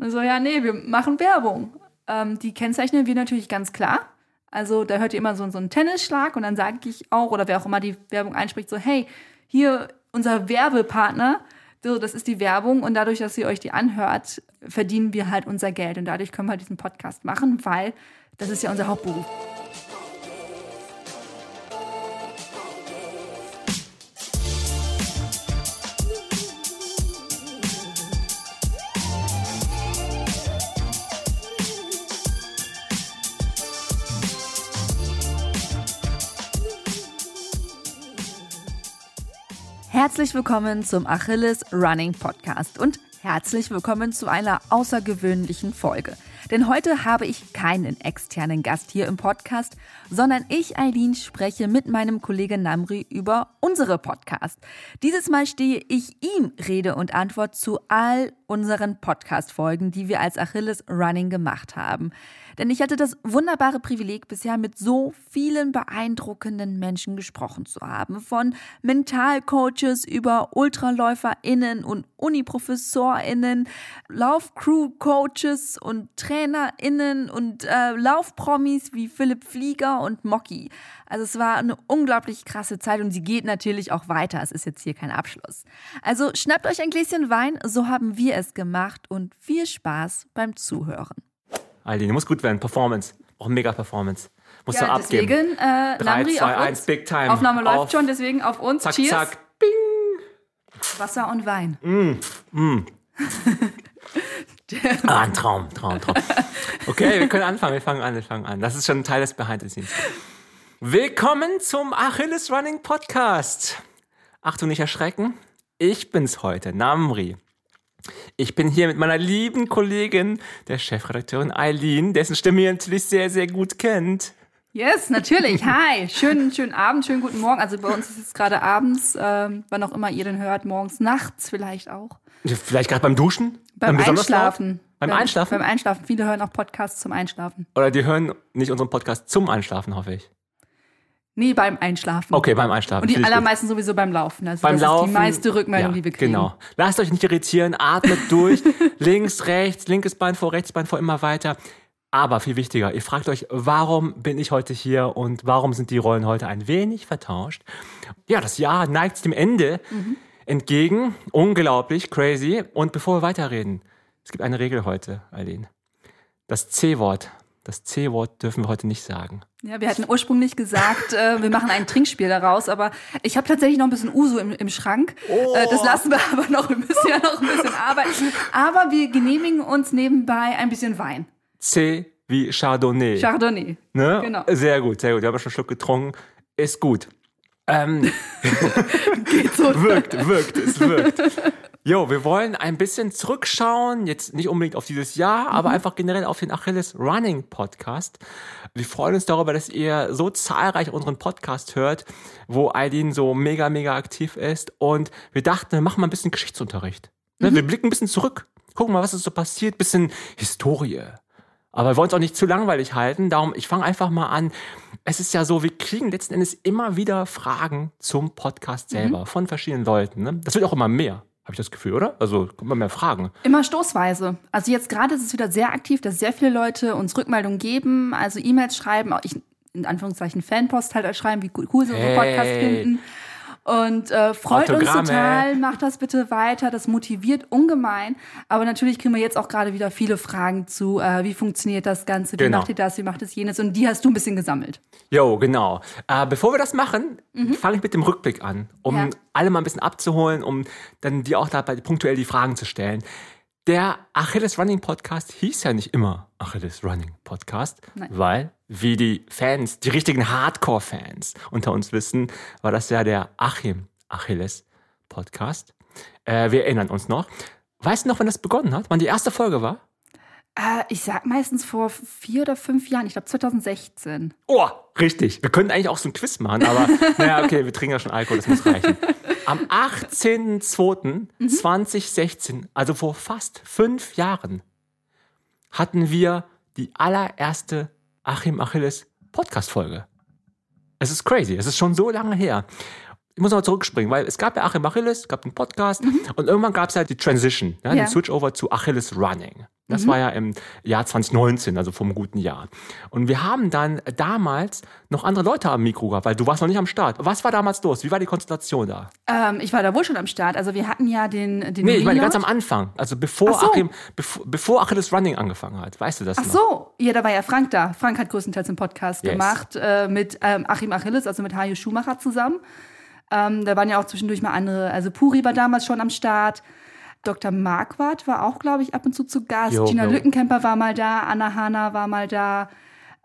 Und so, ja, nee, wir machen Werbung. Ähm, die kennzeichnen wir natürlich ganz klar. Also da hört ihr immer so, so einen Tennisschlag und dann sage ich auch, oder wer auch immer die Werbung einspricht, so, hey, hier unser Werbepartner, so, das ist die Werbung und dadurch, dass ihr euch die anhört, verdienen wir halt unser Geld und dadurch können wir diesen Podcast machen, weil das ist ja unser Hauptberuf. Herzlich willkommen zum Achilles Running Podcast und herzlich willkommen zu einer außergewöhnlichen Folge. Denn heute habe ich keinen externen Gast hier im Podcast, sondern ich, Eileen, spreche mit meinem Kollegen Namri über unsere Podcast. Dieses Mal stehe ich ihm Rede und Antwort zu all unseren Podcast-Folgen, die wir als Achilles Running gemacht haben. Denn ich hatte das wunderbare Privileg, bisher mit so vielen beeindruckenden Menschen gesprochen zu haben. Von Mentalcoaches über UltraläuferInnen und UniprofessorInnen, Laufcrew-Coaches und TrainerInnen und äh, Laufpromis wie Philipp Flieger und Mocky. Also es war eine unglaublich krasse Zeit und sie geht natürlich auch weiter. Es ist jetzt hier kein Abschluss. Also schnappt euch ein Gläschen Wein, so haben wir es gemacht und viel Spaß beim Zuhören. Aldi, du musst gut werden. Performance. Auch mega Performance. Musst ja, du abgeben. Deswegen, äh, 3, Lamri 2, auf 1, uns. Big Time. Aufnahme läuft Auf. schon, deswegen auf uns. Zack, Cheers. zack. Bing. Wasser und Wein. Ah, ein Traum, Traum, Traum. Okay, wir können anfangen. Wir fangen an, wir fangen an. Das ist schon ein Teil des Behind the Scenes. Willkommen zum Achilles Running Podcast. Achtung, nicht erschrecken. Ich bin's heute, Namri. Ich bin hier mit meiner lieben Kollegin, der Chefredakteurin Eileen, dessen Stimme ihr natürlich sehr, sehr gut kennt. Yes, natürlich. Hi. Schönen, schönen Abend, schönen guten Morgen. Also bei uns ist es gerade abends, ähm, wann auch immer ihr den hört, morgens, nachts vielleicht auch. Vielleicht gerade beim Duschen? Beim laut? Einschlafen. Beim Einschlafen? Beim Einschlafen. Viele hören auch Podcasts zum Einschlafen. Oder die hören nicht unseren Podcast zum Einschlafen, hoffe ich. Nee, beim Einschlafen. Okay, beim Einschlafen. Und die ich gut. allermeisten sowieso beim Laufen. Also Beim das Laufen. ist die meiste Rückmeldung, ja, die wir kriegen. Genau. Lasst euch nicht irritieren, atmet durch. links, rechts, linkes Bein vor, rechts Bein vor, immer weiter. Aber viel wichtiger, ihr fragt euch, warum bin ich heute hier und warum sind die Rollen heute ein wenig vertauscht? Ja, das Jahr neigt dem Ende Mhm. entgegen. Unglaublich, crazy. Und bevor wir weiterreden, es gibt eine Regel heute, Eileen. Das C-Wort, das C-Wort dürfen wir heute nicht sagen. Ja, wir hatten ursprünglich gesagt, äh, wir machen ein Trinkspiel daraus, aber ich habe tatsächlich noch ein bisschen Uso im, im Schrank. Äh, das lassen wir aber noch, wir müssen ja noch ein bisschen arbeiten. Aber wir genehmigen uns nebenbei ein bisschen Wein. C wie Chardonnay. Chardonnay. Ne? Genau. Sehr gut, sehr gut. Wir haben schon einen Schluck getrunken. Ist gut. Ähm, Geht so. wirkt, wirkt, es wirkt. Jo, wir wollen ein bisschen zurückschauen, jetzt nicht unbedingt auf dieses Jahr, aber einfach generell auf den Achilles Running Podcast. Wir freuen uns darüber, dass ihr so zahlreich unseren Podcast hört, wo Eileen so mega, mega aktiv ist. Und wir dachten, wir machen mal ein bisschen Geschichtsunterricht. Ne, Wir blicken ein bisschen zurück, gucken mal, was ist so passiert, bisschen Historie. Aber wir wollen es auch nicht zu langweilig halten. Darum, ich fange einfach mal an. Es ist ja so, wir kriegen letzten Endes immer wieder Fragen zum Podcast selber von verschiedenen Leuten. Ne? Das wird auch immer mehr, habe ich das Gefühl, oder? Also kommen immer mehr Fragen. Immer stoßweise. Also jetzt gerade ist es wieder sehr aktiv, dass sehr viele Leute uns Rückmeldungen geben, also E-Mails schreiben, auch ich in Anführungszeichen Fanpost halt schreiben, wie cool sie unseren Podcast Hey. finden. Und äh, freut uns Autogramme. total, macht das bitte weiter, das motiviert ungemein. Aber natürlich kriegen wir jetzt auch gerade wieder viele Fragen zu, äh, wie funktioniert das Ganze, wie Genau. macht ihr das, wie macht es jenes und die hast du ein bisschen gesammelt. Jo, genau. Äh, bevor wir das machen, fange ich mit dem Rückblick an, um Ja. alle mal ein bisschen abzuholen, um dann dir auch dabei punktuell die Fragen zu stellen. Der Achilles Running Podcast hieß ja nicht immer Achilles Running Podcast, Nein. weil, wie die Fans, die richtigen Hardcore-Fans unter uns wissen, war das ja der Achim Achilles Podcast. Äh, wir erinnern uns noch. Weißt du noch, wann das begonnen hat? Wann die erste Folge war? Äh, ich sag meistens vor vier oder fünf Jahren, ich glaube 2016. Oh, richtig. Wir könnten eigentlich auch so ein Quiz machen, aber naja, okay, wir trinken ja schon Alkohol, das muss reichen. Am 18.02.2016, also vor fast fünf Jahren, hatten wir die allererste Achim Achilles Podcast-Folge. Es ist crazy, es ist schon so lange her. ich muss noch zurückspringen, weil es gab ja Achim Achilles, es gab einen Podcast und irgendwann gab es halt die Transition, ja, Mhm. Ja. den Switchover zu Achilles Running. Das war ja im Jahr 2019, also vom guten Jahr. Und wir haben dann damals noch andere Leute am Mikro gehabt, weil du warst noch nicht am Start. Was war damals los? Wie war die Konstellation da? Ähm, ich war da wohl schon am Start. Also wir hatten ja den, den Nee, ich meine ganz am Anfang. Also bevor so. Achim, bevor, bevor Achilles Running angefangen hat. Weißt du das Ach noch? so, ja, da war ja Frank da. Frank hat größtenteils einen Podcast Yes. gemacht äh, mit ähm, Achim Achilles, also mit Hajo Schumacher zusammen. Ähm, da waren ja auch zwischendurch mal andere, also Puri war damals schon am Start. Dr. Marquardt war auch, glaube ich, ab und zu zu Gast. Jo, Gina jo. Lückenkämper war mal da, Anna Hanna war mal da.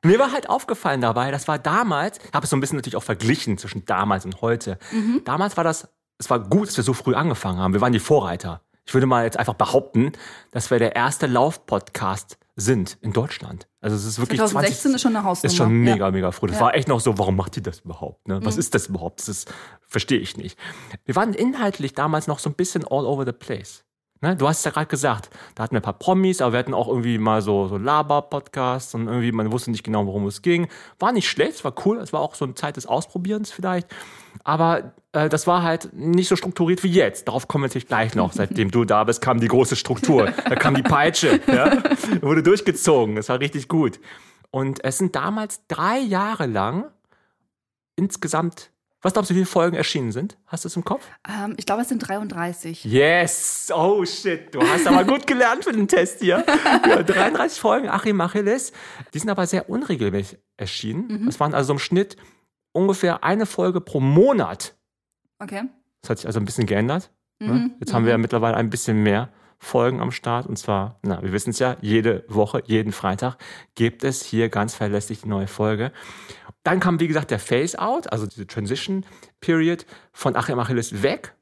Mir war halt aufgefallen dabei, das war damals, ich habe es so ein bisschen natürlich auch verglichen zwischen damals und heute. Mhm. Damals war das, es war gut, dass wir so früh angefangen haben. Wir waren die Vorreiter. Ich würde mal jetzt einfach behaupten, dass wir der erste Lauf-Podcast sind in Deutschland. Also es ist wirklich 2016 ist 20, schon eine Hausnummer. ist schon mega, Ja. mega früh. Das Ja. Mhm. war echt noch so, warum macht die das überhaupt? Ne? Was ist das überhaupt? Das ist, verstehe ich nicht. Wir waren inhaltlich damals noch so ein bisschen all over the place. Ne? Du hast es ja gerade gesagt, da hatten wir ein paar Promis, aber wir hatten auch irgendwie mal so, so Laber-Podcasts und irgendwie, man wusste nicht genau, worum es ging. War nicht schlecht, es war cool, es war auch so eine Zeit des Ausprobierens vielleicht. Aber äh, das war halt nicht so strukturiert wie jetzt. Darauf kommen wir natürlich gleich noch. Seitdem du da bist, kam die große Struktur. Da kam die Peitsche. Ja? Wurde durchgezogen. Das war richtig gut. Und es sind damals drei Jahre lang insgesamt, was glaubst du, wie viele Folgen erschienen sind? Hast du es im Kopf? Ähm, ich glaube, es sind 33. Yes! Oh shit, du hast aber gut gelernt für den Test hier. Ja, 33 Folgen Achim Achilles. Die sind aber sehr unregelmäßig erschienen. Es waren also im Schnitt ungefähr eine Folge pro Monat. Okay. Das hat sich also ein bisschen geändert. Mhm. Ne? Jetzt haben wir ja mittlerweile ein bisschen mehr Folgen am Start. Und zwar, na, wir wissen es ja, jede Woche, jeden Freitag gibt es hier ganz verlässlich die neue Folge. Dann kam, wie gesagt, der Phase-Out, also diese Transition Period von Achim Achilles weg.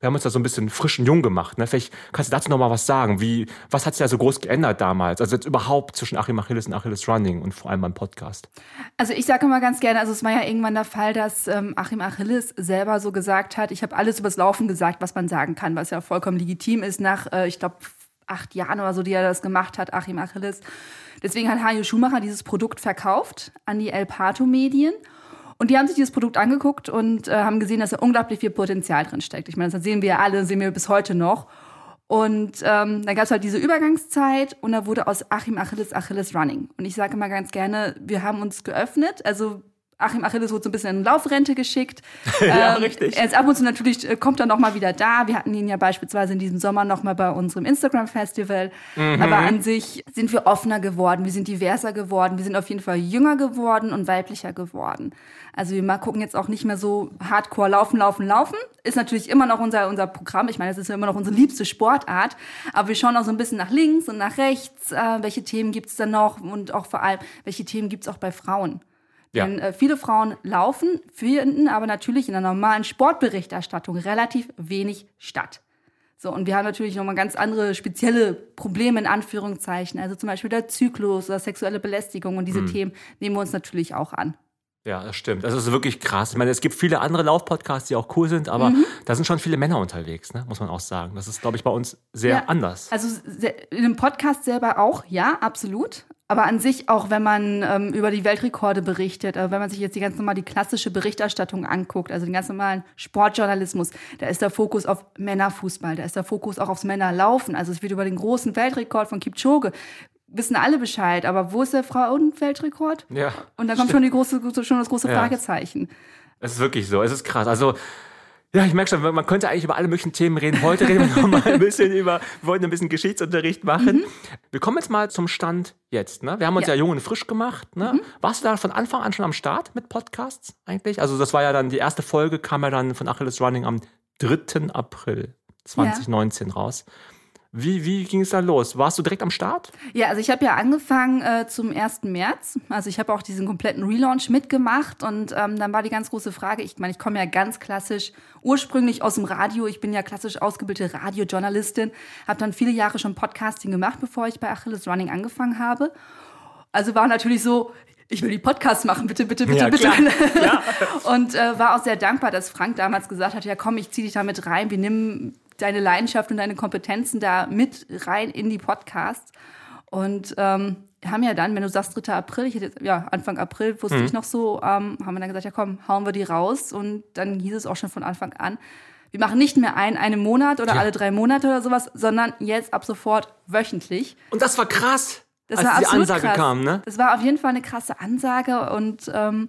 Wir haben uns da so ein bisschen frisch und jung gemacht. Ne? Vielleicht kannst du dazu noch mal was sagen. Wie, was hat sich da so groß geändert damals? Also jetzt überhaupt zwischen Achim Achilles und Achilles Running und vor allem beim Podcast. Also ich sage immer ganz gerne, also es war ja irgendwann der Fall, dass ähm, Achim Achilles selber so gesagt hat, ich habe alles übers Laufen gesagt, was man sagen kann, was ja vollkommen legitim ist nach, äh, ich glaube, acht Jahren oder so, die er das gemacht hat, Achim Achilles. Deswegen hat Hajo Schumacher dieses Produkt verkauft an die El Pato Medien. Und die haben sich dieses Produkt angeguckt und äh, haben gesehen, dass da unglaublich viel Potenzial drin steckt. Ich meine, das sehen wir ja alle, sehen wir bis heute noch. Und ähm, dann gab es halt diese Übergangszeit und da wurde aus Achim Achilles Achilles Running. Und ich sage immer ganz gerne, wir haben uns geöffnet. Also Achim Achilles wurde so ein bisschen in Laufrente geschickt. Ja, Ähm, richtig. Er ist ab und zu natürlich, äh, kommt er noch mal wieder da. Wir hatten ihn ja beispielsweise in diesem Sommer noch mal bei unserem Instagram-Festival. Mhm. Aber an sich sind wir offener geworden, wir sind diverser geworden, wir sind auf jeden Fall jünger geworden und weiblicher geworden. Also wir mal gucken jetzt auch nicht mehr so hardcore laufen, laufen, laufen. Ist natürlich immer noch unser, unser Programm. Ich meine, das ist ja immer noch unsere liebste Sportart. Aber wir schauen auch so ein bisschen nach links und nach rechts. Äh, welche Themen gibt's da noch? Und auch vor allem, welche Themen gibt's auch bei Frauen? Ja. Denn äh, viele Frauen laufen, finden aber natürlich in der normalen Sportberichterstattung relativ wenig statt. So, und wir haben natürlich nochmal ganz andere spezielle Probleme in Anführungszeichen. Also zum Beispiel der Zyklus oder sexuelle Belästigung und diese Themen nehmen wir uns natürlich auch an. Ja, das stimmt. Das ist wirklich krass. Ich meine, es gibt viele andere Laufpodcasts, die auch cool sind, aber Mhm. da sind schon viele Männer unterwegs, ne? muss man auch sagen. Das ist, glaube ich, bei uns sehr Ja. anders. Also in dem Podcast selber auch, ja, absolut. Aber an sich auch, wenn man ähm, über die Weltrekorde berichtet, äh, wenn man sich jetzt die ganz normal die klassische Berichterstattung anguckt, also den ganz normalen Sportjournalismus, da ist der Fokus auf Männerfußball, da ist der Fokus auch aufs Männerlaufen. Also es wird über den großen Weltrekord von Kipchoge wissen alle Bescheid, aber wo ist der Frauenweltrekord? Ja. Und da kommt schon die große, schon das große Ja. Fragezeichen. Es ist wirklich so. Es ist krass. Also, ja, ich merke schon, man könnte eigentlich über alle möglichen Themen reden. Heute reden wir noch mal ein bisschen über, wir wollten ein bisschen Geschichtsunterricht machen. Wir kommen jetzt mal zum Stand jetzt. Ne? Wir haben uns ja, Ja. jung und frisch gemacht. Ne? Warst du da von Anfang an schon am Start mit Podcasts eigentlich? Also, das war ja dann, die erste Folge kam ja dann von Achilles Running am 3. April 2019 raus. Wie, wie ging es da los? Warst du direkt am Start? Ja, also ich habe ja angefangen äh, zum 1. März. Also ich habe auch diesen kompletten Relaunch mitgemacht und ähm, dann war die ganz große Frage, ich meine, ich komme ja ganz klassisch ursprünglich aus dem Radio. Ich bin ja klassisch ausgebildete Radiojournalistin, habe dann viele Jahre schon Podcasting gemacht, bevor ich bei Achilles Running angefangen habe. Also war natürlich so, ich will die Podcasts machen, bitte, bitte, bitte, Ja, bitte. klar. Und äh, war auch sehr dankbar, dass Frank damals gesagt hat, ja komm, ich zieh dich da mit rein, wir nehmen deine Leidenschaft und deine Kompetenzen da mit rein in die Podcasts. Und ähm, haben ja dann, wenn du sagst 3. April, ich hätte, ja, Anfang April wusste Mhm. ich noch so, ähm, haben wir dann gesagt, ja komm, hauen wir die raus. Und dann hieß es auch schon von Anfang an, wir machen nicht mehr ein, einen Monat oder Ja. alle drei Monate oder sowas, sondern jetzt ab sofort wöchentlich. Und das war krass, Das als war die Ansage krass. kam, ne? Das war auf jeden Fall eine krasse Ansage und ähm,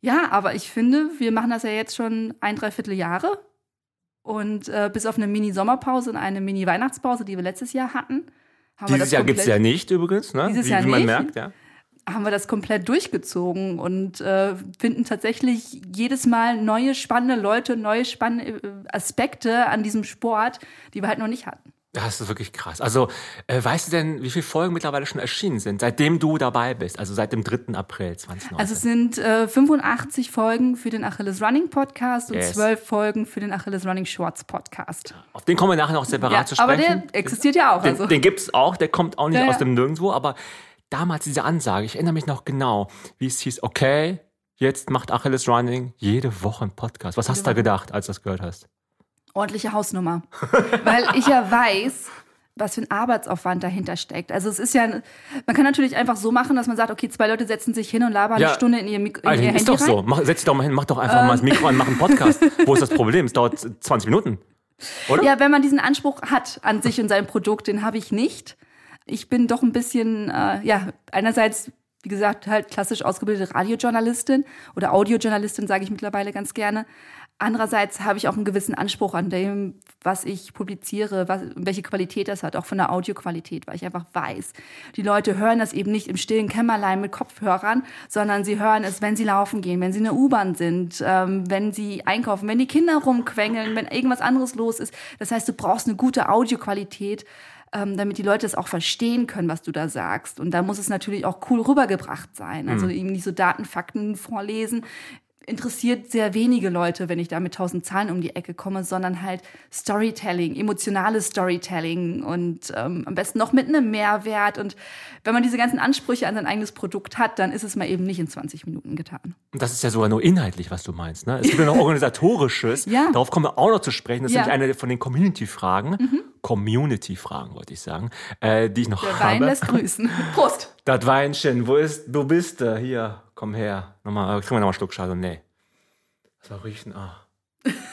ja, aber ich finde, wir machen das ja jetzt schon ein, dreiviertel Jahre und äh, bis auf eine Mini-Sommerpause und eine Mini-Weihnachtspause, die wir letztes Jahr hatten, haben wir Dieses das Jahr gibt's ja komplett- nicht übrigens, ne? Dieses wie, Jahr wie man nicht. merkt, ja. haben wir das komplett durchgezogen und äh, finden tatsächlich jedes Mal neue spannende Leute, neue spannende äh, Aspekte an diesem Sport, die wir halt noch nicht hatten. Das ist wirklich krass. Also, äh, weißt du denn, wie viele Folgen mittlerweile schon erschienen sind, seitdem du dabei bist? Also seit dem 3. April 2019. Also es sind äh, 85 Folgen für den Achilles Running Podcast und Yes. 12 Folgen für den Achilles Running Shorts Podcast. Auf den kommen wir nachher noch separat Ja, zu sprechen. aber der existiert ja auch. den, Also. den gibt's auch, der kommt auch nicht Ja, aus dem Nirgendwo, aber damals diese Ansage, ich erinnere mich noch genau, wie es hieß, okay, jetzt macht Achilles Running jede Woche einen Podcast. Was hast du da gedacht, als du das gehört hast? Ordentliche Hausnummer. Weil ich ja weiß, was für ein Arbeitsaufwand dahinter steckt. Also es ist ja, man kann natürlich einfach so machen, dass man sagt, okay, zwei Leute setzen sich hin und labern Ja. eine Stunde in ihr, Mik in Alter, ihr ist Handy doch so. Mach, setz dich doch mal hin, mach doch einfach mal das Mikro an, mach einen Podcast. Wo ist das Problem? Es dauert 20 Minuten. Oder? Ja, wenn man diesen Anspruch hat an sich und sein Produkt, den habe ich nicht. Ich bin doch ein bisschen, äh, ja, einerseits, wie gesagt, halt klassisch ausgebildete Radiojournalistin oder Audiojournalistin, sage ich mittlerweile ganz gerne. Andererseits habe ich auch einen gewissen Anspruch an dem, was ich publiziere, was, welche Qualität das hat, auch von der Audioqualität, weil ich einfach weiß, die Leute hören das eben nicht im stillen Kämmerlein mit Kopfhörern, sondern sie hören es, wenn sie laufen gehen, wenn sie in der U-Bahn sind, ähm, wenn sie einkaufen, wenn die Kinder rumquengeln, wenn irgendwas anderes los ist. Das heißt, du brauchst eine gute Audioqualität, ähm, damit die Leute es auch verstehen können, was du da sagst. Und da muss es natürlich auch cool rübergebracht sein. Also eben nicht so Daten, Fakten vorlesen interessiert sehr wenige Leute, wenn ich da mit tausend Zahlen um die Ecke komme, sondern halt Storytelling, emotionales Storytelling und ähm, am besten noch mit einem Mehrwert. Und wenn man diese ganzen Ansprüche an sein eigenes Produkt hat, dann ist es mal eben nicht in 20 Minuten getan. Und das ist ja sogar nur inhaltlich, was du meinst. Ne? Es gibt ja noch Organisatorisches. Ja. Darauf kommen wir auch noch zu sprechen. Das Ja. Mhm. ist nämlich eine von den Community-Fragen. Community-Fragen, wollte ich sagen. Äh, die ich noch Der habe. Wein lässt grüßen. Prost! Das Weinchen, wo ist, du bist da? Hier, komm her. Nochmal, äh, trink mal nochmal einen Schluck Chardonnay. Das war riechen, ah.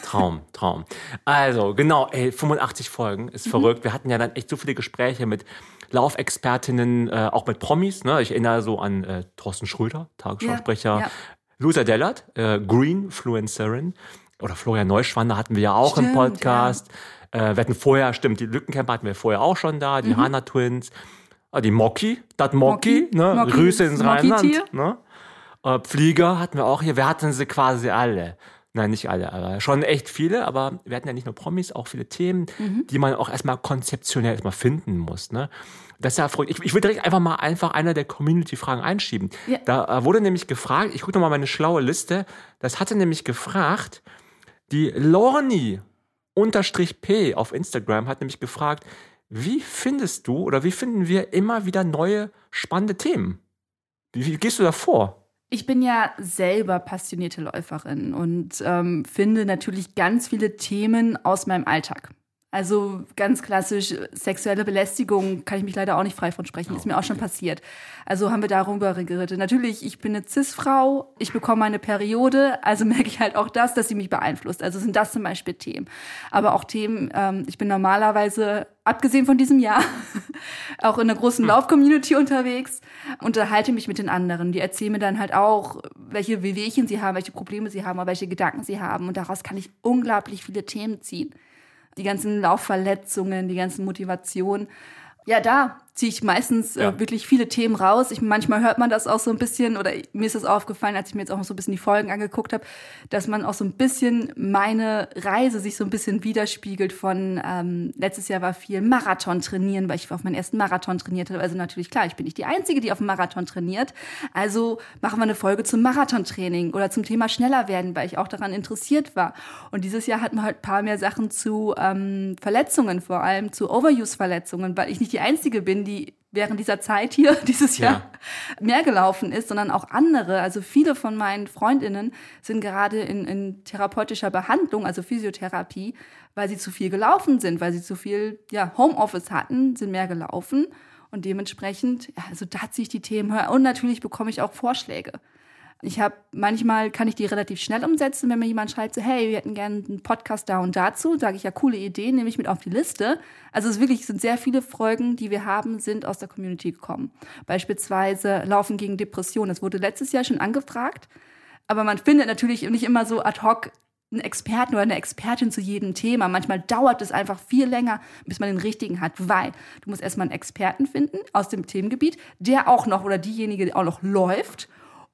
Traum, Traum. Also, genau, ey, 85 Folgen, Mhm. ist verrückt. Wir hatten ja dann echt so viele Gespräche mit Laufexpertinnen, äh, auch mit Promis. Ne? Ich erinnere so an äh, Thorsten Schröder, Tagesschausprecher. Ja, ja. Luisa Dellert, äh, Greenfluencerin. Oder Florian Neuschwander hatten wir ja auch im Stimmt, Podcast. Äh, wir hatten vorher, stimmt, die Lückencamper hatten wir vorher auch schon da, Mhm. die Hana Twins. Ah, die Moki, das Moki, Moki, ne? Grüße ins Rheinland. Ne? Äh, Flieger hatten wir auch hier. Wir hatten sie quasi alle. Nein, nicht alle, aber schon echt viele. Aber wir hatten ja nicht nur Promis, auch viele Themen, Mhm. die man auch erstmal konzeptionell erstmal finden muss. Ne? Das ist ja verrückt. Ich, ich will direkt einfach mal einfach einer der Community-Fragen einschieben. Ja. Da äh, wurde nämlich gefragt, ich gucke nochmal meine schlaue Liste, das hatte nämlich gefragt, die Lorni unterstrich P auf Instagram hat nämlich gefragt, wie findest du oder wie finden wir immer wieder neue spannende Themen? Wie, wie gehst du da vor? Ich bin ja selber passionierte Läuferin und ähm, finde natürlich ganz viele Themen aus meinem Alltag. Also ganz klassisch sexuelle Belästigung kann ich mich leider auch nicht frei von sprechen, ist mir auch schon passiert. Also haben wir darüber geredet. Natürlich, ich bin eine Cis-Frau, ich bekomme eine Periode, also merke ich halt auch das, dass sie mich beeinflusst. Also sind das zum Beispiel Themen. Aber auch Themen, ähm, ich bin normalerweise, abgesehen von diesem Jahr, auch in einer großen Lauf-Community unterwegs, unterhalte mich mit den anderen. Die erzählen mir dann halt auch, welche Wehwehchen sie haben, welche Probleme sie haben, oder welche Gedanken sie haben. Und daraus kann ich unglaublich viele Themen ziehen die ganzen Laufverletzungen, die ganzen Motivationen. Ja, da ziehe ich meistens Ja. äh, wirklich viele Themen raus. Ich, manchmal hört man das auch so ein bisschen, oder mir ist das aufgefallen, als ich mir jetzt auch so ein bisschen die Folgen angeguckt habe, dass man auch so ein bisschen meine Reise sich so ein bisschen widerspiegelt von, ähm, letztes Jahr war viel Marathon trainieren, weil ich auf meinen ersten Marathon trainiert habe. Also natürlich, klar, ich bin nicht die Einzige, die auf dem Marathon trainiert. Also machen wir eine Folge zum Marathontraining oder zum Thema schneller werden, weil ich auch daran interessiert war. Und dieses Jahr hatten wir halt ein paar mehr Sachen zu ähm, Verletzungen, vor allem zu Overuse-Verletzungen, weil ich nicht die Einzige bin, die während dieser Zeit hier dieses Ja. Jahr mehr gelaufen ist, sondern auch andere. Also viele von meinen Freundinnen sind gerade in, in therapeutischer Behandlung, also Physiotherapie, weil sie zu viel gelaufen sind, weil sie zu viel ja, Homeoffice hatten, sind mehr gelaufen. Und dementsprechend, ja, also da ziehe ich die Themen höher. Und natürlich bekomme ich auch Vorschläge. Ich habe manchmal kann ich die relativ schnell umsetzen, wenn mir jemand schreibt, so, hey, wir hätten gerne einen Podcast da und dazu, sage ich ja coole Ideen, nehme ich mit auf die Liste. Also es wirklich sind sehr viele Folgen, die wir haben, sind aus der Community gekommen. Beispielsweise Laufen gegen Depressionen. Das wurde letztes Jahr schon angefragt, aber man findet natürlich nicht immer so ad hoc einen Experten oder eine Expertin zu jedem Thema. Manchmal dauert es einfach viel länger, bis man den richtigen hat, weil du musst erstmal einen Experten finden aus dem Themengebiet, der auch noch oder diejenige auch noch läuft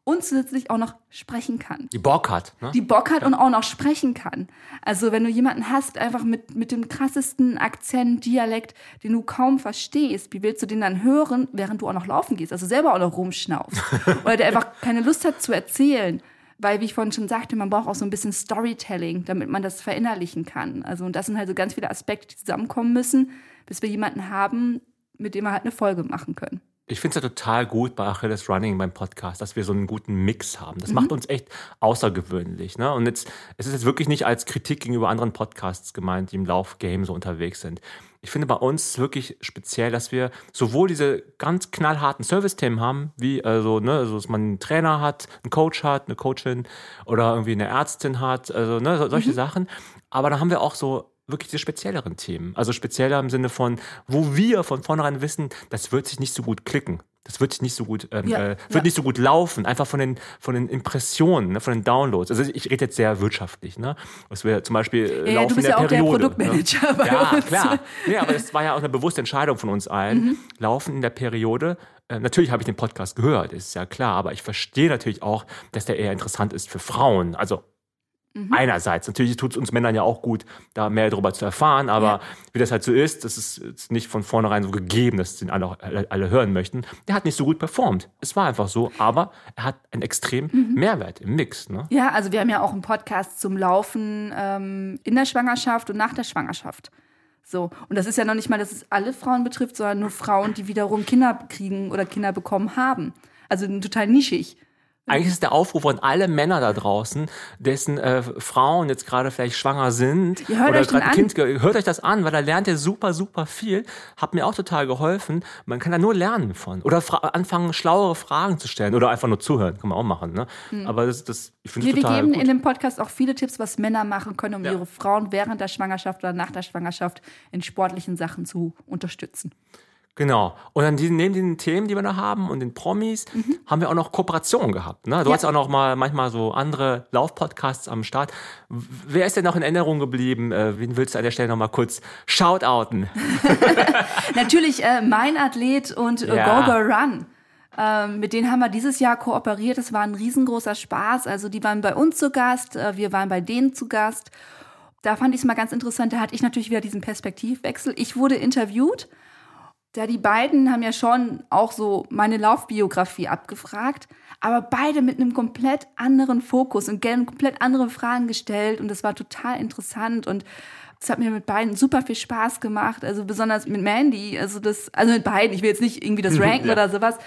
und zusätzlich auch noch sprechen kann. Die Bock hat. Ne? Die Bock hat und auch noch sprechen kann. Also wenn du jemanden hast, einfach mit, mit dem krassesten Akzent, Dialekt, den du kaum verstehst, wie willst du den dann hören, während du auch noch laufen gehst? Also selber auch noch rumschnaufst. Oder der einfach keine Lust hat zu erzählen. Weil, wie ich vorhin schon sagte, man braucht auch so ein bisschen Storytelling, damit man das verinnerlichen kann. Also, und das sind halt so ganz viele Aspekte, die zusammenkommen müssen, bis wir jemanden haben, mit dem wir halt eine Folge machen können. Ich finde es ja total gut bei Achilles Running beim Podcast, dass wir so einen guten Mix haben. Das mhm. macht uns echt außergewöhnlich. Ne? Und jetzt, es ist jetzt wirklich nicht als Kritik gegenüber anderen Podcasts gemeint, die im Laufgame so unterwegs sind. Ich finde bei uns wirklich speziell, dass wir sowohl diese ganz knallharten Service-Themen haben, wie also, ne, also dass man einen Trainer hat, einen Coach hat, eine Coachin oder irgendwie eine Ärztin hat, also ne, solche mhm. Sachen. Aber dann haben wir auch so wirklich die spezielleren Themen. Also spezieller im Sinne von, wo wir von vornherein wissen, das wird sich nicht so gut klicken. Das wird sich nicht so gut, ähm, ja, äh, wird ja. nicht so gut laufen, einfach von den, von den Impressionen, ne, von den Downloads. Also ich rede jetzt sehr wirtschaftlich, ne? Was wir zum Beispiel äh, ja, laufen du bist in der ja auch Periode. Der Produktmanager ne? bei ja, uns. klar. Nee, aber das war ja auch eine bewusste Entscheidung von uns allen. Mhm. Laufen in der Periode. Äh, natürlich habe ich den Podcast gehört, ist ja klar, aber ich verstehe natürlich auch, dass der eher interessant ist für Frauen. Also Mhm. Einerseits. Natürlich tut es uns Männern ja auch gut, da mehr darüber zu erfahren, aber ja. wie das halt so ist, das ist nicht von vornherein so gegeben, dass den alle, alle, alle, hören möchten. Der hat nicht so gut performt. Es war einfach so, aber er hat einen extremen mhm. Mehrwert im Mix. Ne? Ja, also wir haben ja auch einen Podcast zum Laufen ähm, in der Schwangerschaft und nach der Schwangerschaft. So. Und das ist ja noch nicht mal, dass es alle Frauen betrifft, sondern nur Frauen, die wiederum Kinder kriegen oder Kinder bekommen haben. Also total nischig. Eigentlich ist der Aufruf an alle Männer da draußen, dessen äh, Frauen jetzt gerade vielleicht schwanger sind hört oder gerade ein Kind, hört euch das an, weil da lernt ihr super, super viel. Hat mir auch total geholfen. Man kann da nur lernen von. Oder anfangen, schlauere Fragen zu stellen oder einfach nur zuhören. Kann man auch machen. Ne? Hm. Aber das, das ich finde es total Wir geben gut. in dem Podcast auch viele Tipps, was Männer machen können, um ja. ihre Frauen während der Schwangerschaft oder nach der Schwangerschaft in sportlichen Sachen zu unterstützen. Genau. Und dann diesen, neben den Themen, die wir da haben und den Promis, mhm. haben wir auch noch Kooperationen gehabt. Ne? Du ja. hast auch noch mal manchmal so andere Laufpodcasts am Start. Wer ist denn noch in Erinnerung geblieben? Äh, wen willst du an der Stelle noch mal kurz shoutouten? Natürlich äh, mein Athlet und äh, ja. Go Go Run. Ähm, mit denen haben wir dieses Jahr kooperiert. Es war ein riesengroßer Spaß. Also die waren bei uns zu Gast, äh, wir waren bei denen zu Gast. Da fand ich es mal ganz interessant. Da hatte ich natürlich wieder diesen Perspektivwechsel. Ich wurde interviewt da die beiden haben ja schon auch so meine Laufbiografie abgefragt, aber beide mit einem komplett anderen Fokus und komplett andere Fragen gestellt und das war total interessant und es hat mir mit beiden super viel Spaß gemacht, also besonders mit Mandy, also das, also mit beiden, ich will jetzt nicht irgendwie das ranken ja. oder sowas,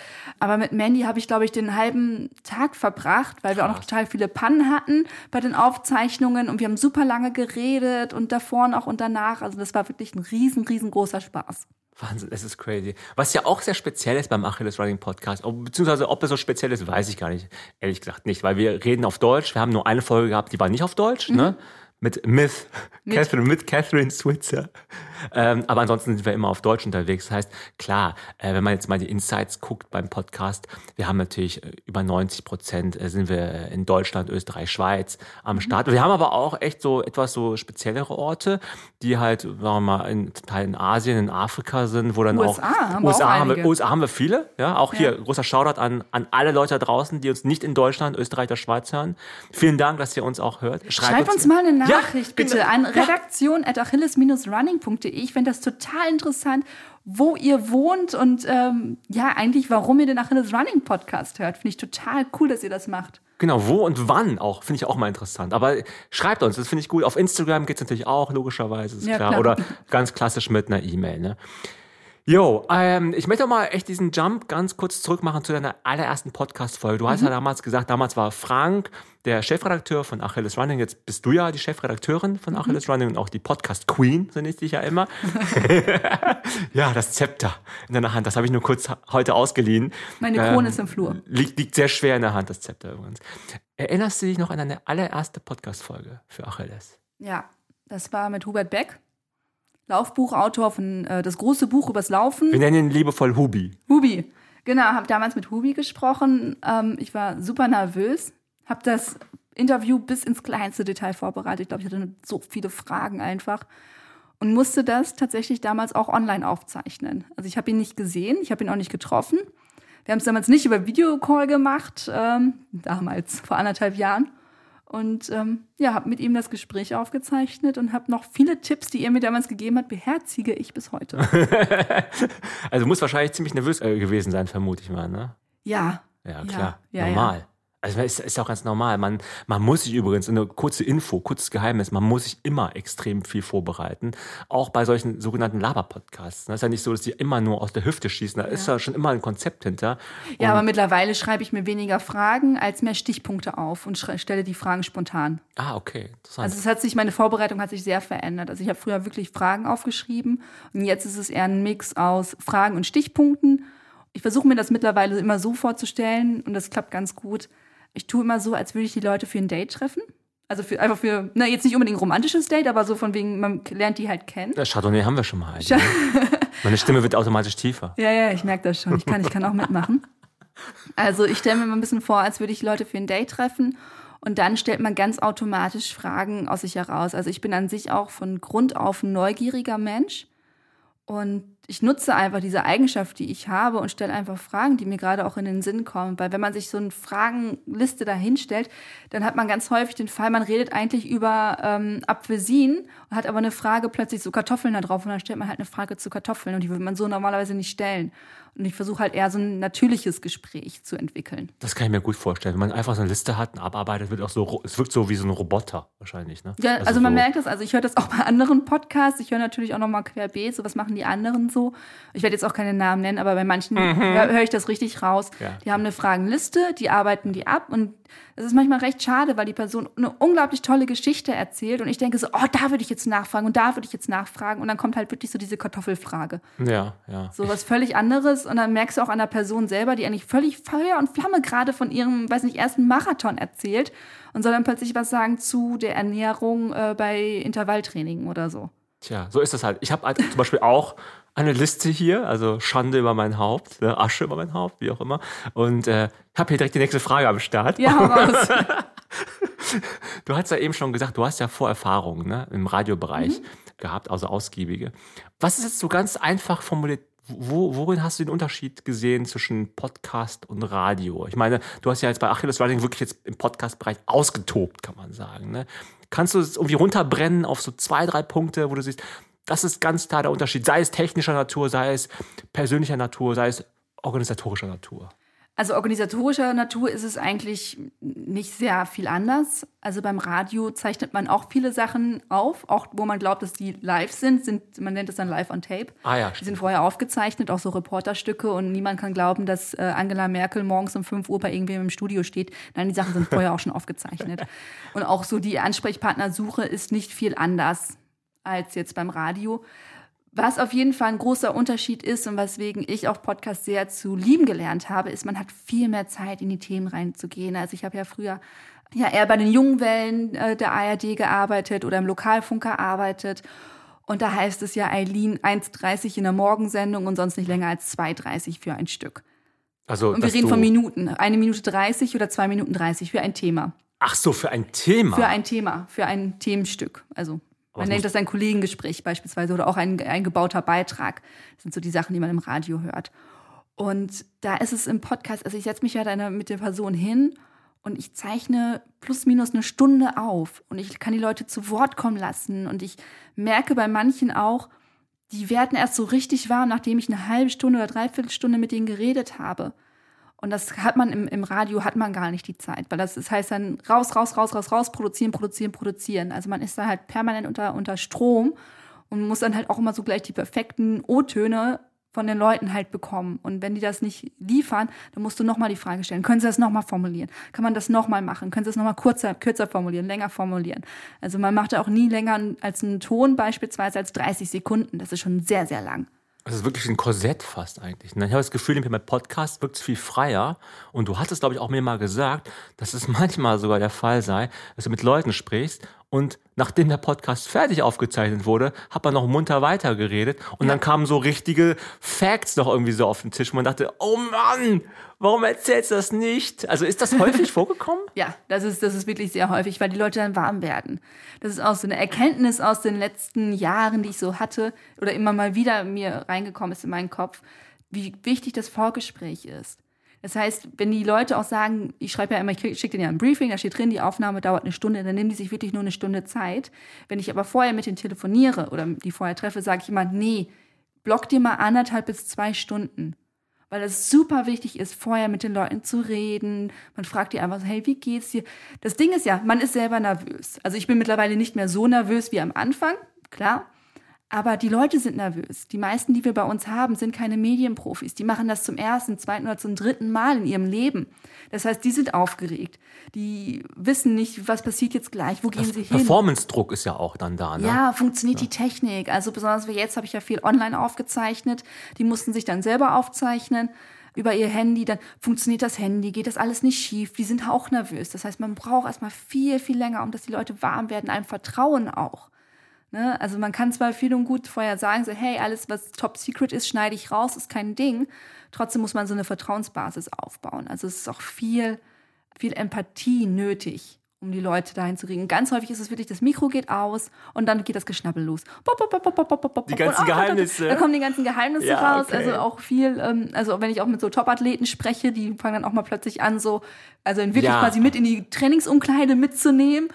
aber mit Mandy habe ich, glaube ich, den halben Tag verbracht, weil wir auch noch total viele Pannen hatten bei den Aufzeichnungen und wir haben super lange geredet und davor noch und danach, also das war wirklich ein riesen, riesengroßer Spaß. Wahnsinn, es ist crazy. Was ja auch sehr speziell ist beim Achilles Running Podcast, beziehungsweise ob es so speziell ist, weiß ich gar nicht. Ehrlich gesagt nicht, weil wir reden auf Deutsch. Wir haben nur eine Folge gehabt, die war nicht auf Deutsch, ne? mhm. ne? Mit Myth, mit Catherine, mit Catherine Switzer. Ähm, aber ansonsten sind wir immer auf Deutsch unterwegs. Das heißt, klar, äh, wenn man jetzt mal die Insights guckt beim Podcast, wir haben natürlich äh, über 90 Prozent äh, sind wir äh, in Deutschland, Österreich, Schweiz am mhm. Start. Wir haben aber auch echt so etwas so speziellere Orte, die halt, sagen wir mal, in Teilen in Asien, in Afrika sind, wo dann USA, auch haben USA, auch haben wir, USA haben wir viele. Ja, auch ja. hier großer Shoutout an, an alle Leute da draußen, die uns nicht in Deutschland, Österreich oder Schweiz hören. Vielen Dank, dass ihr uns auch hört. Schreibt, Schreibt uns, uns, mal eine Nachricht ja, bitte genau. an redaktion at achilles-running.de ich fände das total interessant, wo ihr wohnt und ähm, ja, eigentlich, warum ihr den Achilles Running Podcast hört. Finde ich total cool, dass ihr das macht. Genau, wo und wann auch, finde ich auch mal interessant. Aber schreibt uns, das finde ich gut. Auf Instagram geht es natürlich auch, logischerweise, ist ja, klar. klar. Oder ganz klassisch mit einer E-Mail. Ne? Jo, ähm, ich möchte mal echt diesen Jump ganz kurz zurück machen zu deiner allerersten Podcast-Folge. Du hast ja damals gesagt, damals war Frank der Chefredakteur von Achilles Running. Jetzt bist du ja die Chefredakteurin von Achilles Running und auch die Podcast-Queen, so nenne ich dich ja immer. ja, das Zepter in deiner Hand, das habe ich nur kurz heute ausgeliehen. Meine Krone ist im Flur. Liegt, liegt sehr schwer in der Hand, das Zepter übrigens. Erinnerst du dich noch an deine allererste Podcast-Folge für Achilles? Ja, das war mit Hubert Beck. Laufbuchautor von äh, das große Buch übers Laufen. Wir nennen ihn liebevoll Hubi. Hubi. Genau, habe damals mit Hubi gesprochen. Ähm, ich war super nervös, habe das Interview bis ins kleinste Detail vorbereitet. Ich glaube, ich hatte so viele Fragen einfach und musste das tatsächlich damals auch online aufzeichnen. Also ich habe ihn nicht gesehen, ich habe ihn auch nicht getroffen. Wir haben es damals nicht über Videocall gemacht, ähm, damals vor anderthalb Jahren. Und ähm, ja, habe mit ihm das Gespräch aufgezeichnet und habe noch viele Tipps, die er mir damals gegeben hat, beherzige ich bis heute. also du musst wahrscheinlich ziemlich nervös äh, gewesen sein, vermute ich mal, ne? Ja. Ja, klar. Ja, Normal. Ja. Also ist, ist auch ganz normal. Man, man muss sich übrigens, eine kurze Info, kurzes Geheimnis, man muss sich immer extrem viel vorbereiten. Auch bei solchen sogenannten Laber-Podcasts. Das ist ja nicht so, dass die immer nur aus der Hüfte schießen. Da ja. ist ja schon immer ein Konzept hinter. Und ja, aber mittlerweile schreibe ich mir weniger Fragen als mehr Stichpunkte auf und stelle die Fragen spontan. Ah, okay. Also es hat sich, meine Vorbereitung hat sich sehr verändert. Also ich habe früher wirklich Fragen aufgeschrieben und jetzt ist es eher ein Mix aus Fragen und Stichpunkten. Ich versuche mir das mittlerweile immer so vorzustellen und das klappt ganz gut ich tue immer so, als würde ich die Leute für ein Date treffen. Also für, einfach für, na, jetzt nicht unbedingt ein romantisches Date, aber so von wegen, man lernt die halt kennen. Das Chardonnay haben wir schon mal. Sch Meine Stimme wird automatisch tiefer. Ja, ja, ich merke das schon. Ich kann, ich kann auch mitmachen. Also ich stelle mir mal ein bisschen vor, als würde ich Leute für ein Date treffen und dann stellt man ganz automatisch Fragen aus sich heraus. Also ich bin an sich auch von Grund auf ein neugieriger Mensch und ich nutze einfach diese Eigenschaft, die ich habe und stelle einfach Fragen, die mir gerade auch in den Sinn kommen. Weil wenn man sich so eine Fragenliste dahinstellt, dann hat man ganz häufig den Fall, man redet eigentlich über ähm, Apfelsinen und hat aber eine Frage plötzlich zu Kartoffeln da drauf und dann stellt man halt eine Frage zu Kartoffeln und die würde man so normalerweise nicht stellen. Und ich versuche halt eher so ein natürliches Gespräch zu entwickeln. Das kann ich mir gut vorstellen. Wenn man einfach so eine Liste hat und abarbeitet, wird auch so, es wirkt so wie so ein Roboter wahrscheinlich, ne? Ja, also, also man so merkt das, also ich höre das auch bei anderen Podcasts, ich höre natürlich auch nochmal querbeet, so was machen die anderen so. Ich werde jetzt auch keine Namen nennen, aber bei manchen mhm. höre hör ich das richtig raus. Ja. Die haben eine Fragenliste, die arbeiten die ab und es ist manchmal recht schade, weil die Person eine unglaublich tolle Geschichte erzählt und ich denke so, oh, da würde ich jetzt nachfragen und da würde ich jetzt nachfragen und dann kommt halt wirklich so diese Kartoffelfrage. Ja, ja. So was völlig anderes und dann merkst du auch an der Person selber, die eigentlich völlig Feuer und Flamme gerade von ihrem, weiß nicht, ersten Marathon erzählt und soll dann plötzlich was sagen zu der Ernährung äh, bei Intervalltraining oder so. Tja, so ist das halt. Ich habe halt zum Beispiel auch eine Liste hier, also Schande über mein Haupt, ne, Asche über mein Haupt, wie auch immer. Und äh, habe hier direkt die nächste Frage am Start. Ja, raus. du hast ja eben schon gesagt, du hast ja Vorerfahrungen ne, im Radiobereich mhm. gehabt, also ausgiebige. Was ist jetzt so ganz einfach formuliert? Wo, worin hast du den Unterschied gesehen zwischen Podcast und Radio? Ich meine, du hast ja jetzt bei Achilles Running wirklich jetzt im Podcast-Bereich ausgetobt, kann man sagen. Ne? Kannst du es irgendwie runterbrennen auf so zwei, drei Punkte, wo du siehst, das ist ganz klar der Unterschied, sei es technischer Natur, sei es persönlicher Natur, sei es organisatorischer Natur? Also organisatorischer Natur ist es eigentlich nicht sehr viel anders. Also beim Radio zeichnet man auch viele Sachen auf, auch wo man glaubt, dass die live sind, sind man nennt es dann live on tape. Ah ja, die sind vorher aufgezeichnet, auch so Reporterstücke und niemand kann glauben, dass äh, Angela Merkel morgens um 5 Uhr bei irgendwem im Studio steht. Nein, die Sachen sind vorher auch schon aufgezeichnet. Und auch so die Ansprechpartnersuche ist nicht viel anders als jetzt beim Radio. Was auf jeden Fall ein großer Unterschied ist und weswegen ich auch Podcast sehr zu lieben gelernt habe, ist, man hat viel mehr Zeit, in die Themen reinzugehen. Also ich habe ja früher ja eher bei den jungen Wellen äh, der ARD gearbeitet oder im Lokalfunk gearbeitet. Und da heißt es ja Eileen 1,30 in der Morgensendung und sonst nicht länger als 2,30 für ein Stück. Also, und wir reden von Minuten. Eine Minute 30 oder zwei Minuten 30 für ein Thema. Ach so, für ein Thema? Für ein Thema, für ein Themenstück. Also man nennt das ein Kollegengespräch beispielsweise oder auch ein eingebauter Beitrag. Das sind so die Sachen, die man im Radio hört. Und da ist es im Podcast, also ich setze mich ja dann mit der Person hin und ich zeichne plus minus eine Stunde auf und ich kann die Leute zu Wort kommen lassen und ich merke bei manchen auch, die werden erst so richtig warm, nachdem ich eine halbe Stunde oder dreiviertel Stunde mit denen geredet habe. Und das hat man im, im Radio, hat man gar nicht die Zeit, weil das, das heißt dann raus, raus, raus, raus, raus, produzieren, produzieren, produzieren. Also man ist da halt permanent unter, unter Strom und muss dann halt auch immer so gleich die perfekten O-Töne von den Leuten halt bekommen. Und wenn die das nicht liefern, dann musst du nochmal die Frage stellen. Können sie das nochmal formulieren? Kann man das nochmal machen? Können sie das nochmal kürzer, kürzer formulieren, länger formulieren? Also man macht auch nie länger als einen Ton beispielsweise als 30 Sekunden. Das ist schon sehr, sehr lang. Das ist wirklich ein Korsett fast eigentlich. Ich habe das Gefühl, mit Podcast wirkt es viel freier. Und du hattest, glaube ich, auch mir mal gesagt, dass es manchmal sogar der Fall sei, dass du mit Leuten sprichst und nachdem der Podcast fertig aufgezeichnet wurde, hat man noch munter weitergeredet und ja. dann kamen so richtige Facts noch irgendwie so auf den Tisch. Und man dachte, oh Mann, warum erzählst du das nicht? Also ist das häufig vorgekommen? Ja, das ist, das ist wirklich sehr häufig, weil die Leute dann warm werden. Das ist auch so eine Erkenntnis aus den letzten Jahren, die ich so hatte oder immer mal wieder mir reingekommen ist in meinen Kopf, wie wichtig das Vorgespräch ist. Das heißt, wenn die Leute auch sagen, ich schreibe ja immer, ich schicke denen ja ein Briefing, da steht drin, die Aufnahme dauert eine Stunde, dann nehmen die sich wirklich nur eine Stunde Zeit. Wenn ich aber vorher mit denen telefoniere oder die vorher treffe, sage ich immer, nee, block dir mal anderthalb bis zwei Stunden. Weil es super wichtig ist, vorher mit den Leuten zu reden. Man fragt die einfach so, hey, wie geht's dir? Das Ding ist ja, man ist selber nervös. Also ich bin mittlerweile nicht mehr so nervös wie am Anfang, klar. Aber die Leute sind nervös. Die meisten, die wir bei uns haben, sind keine Medienprofis. Die machen das zum ersten, zweiten oder zum dritten Mal in ihrem Leben. Das heißt, die sind aufgeregt. Die wissen nicht, was passiert jetzt gleich, wo gehen das sie hin. Performance-Druck ist ja auch dann da. Ne? Ja, funktioniert ja. die Technik. Also besonders wie jetzt habe ich ja viel online aufgezeichnet. Die mussten sich dann selber aufzeichnen über ihr Handy, dann funktioniert das Handy, geht das alles nicht schief, die sind auch nervös. Das heißt, man braucht erstmal viel, viel länger, um dass die Leute warm werden, einem vertrauen auch. Ne? Also man kann zwar viel und gut vorher sagen, so, hey, alles, was top secret ist, schneide ich raus, ist kein Ding. Trotzdem muss man so eine Vertrauensbasis aufbauen. Also es ist auch viel, viel Empathie nötig, um die Leute dahin zu kriegen. Ganz häufig ist es wirklich, das Mikro geht aus und dann geht das Geschnabbel los. Die ganzen oh, Geheimnisse. Da kommen die ganzen Geheimnisse ja, raus. Okay. Also auch viel, ähm, also wenn ich auch mit so Top-Athleten spreche, die fangen dann auch mal plötzlich an, so, also wirklich ja. quasi mit in die Trainingsumkleide mitzunehmen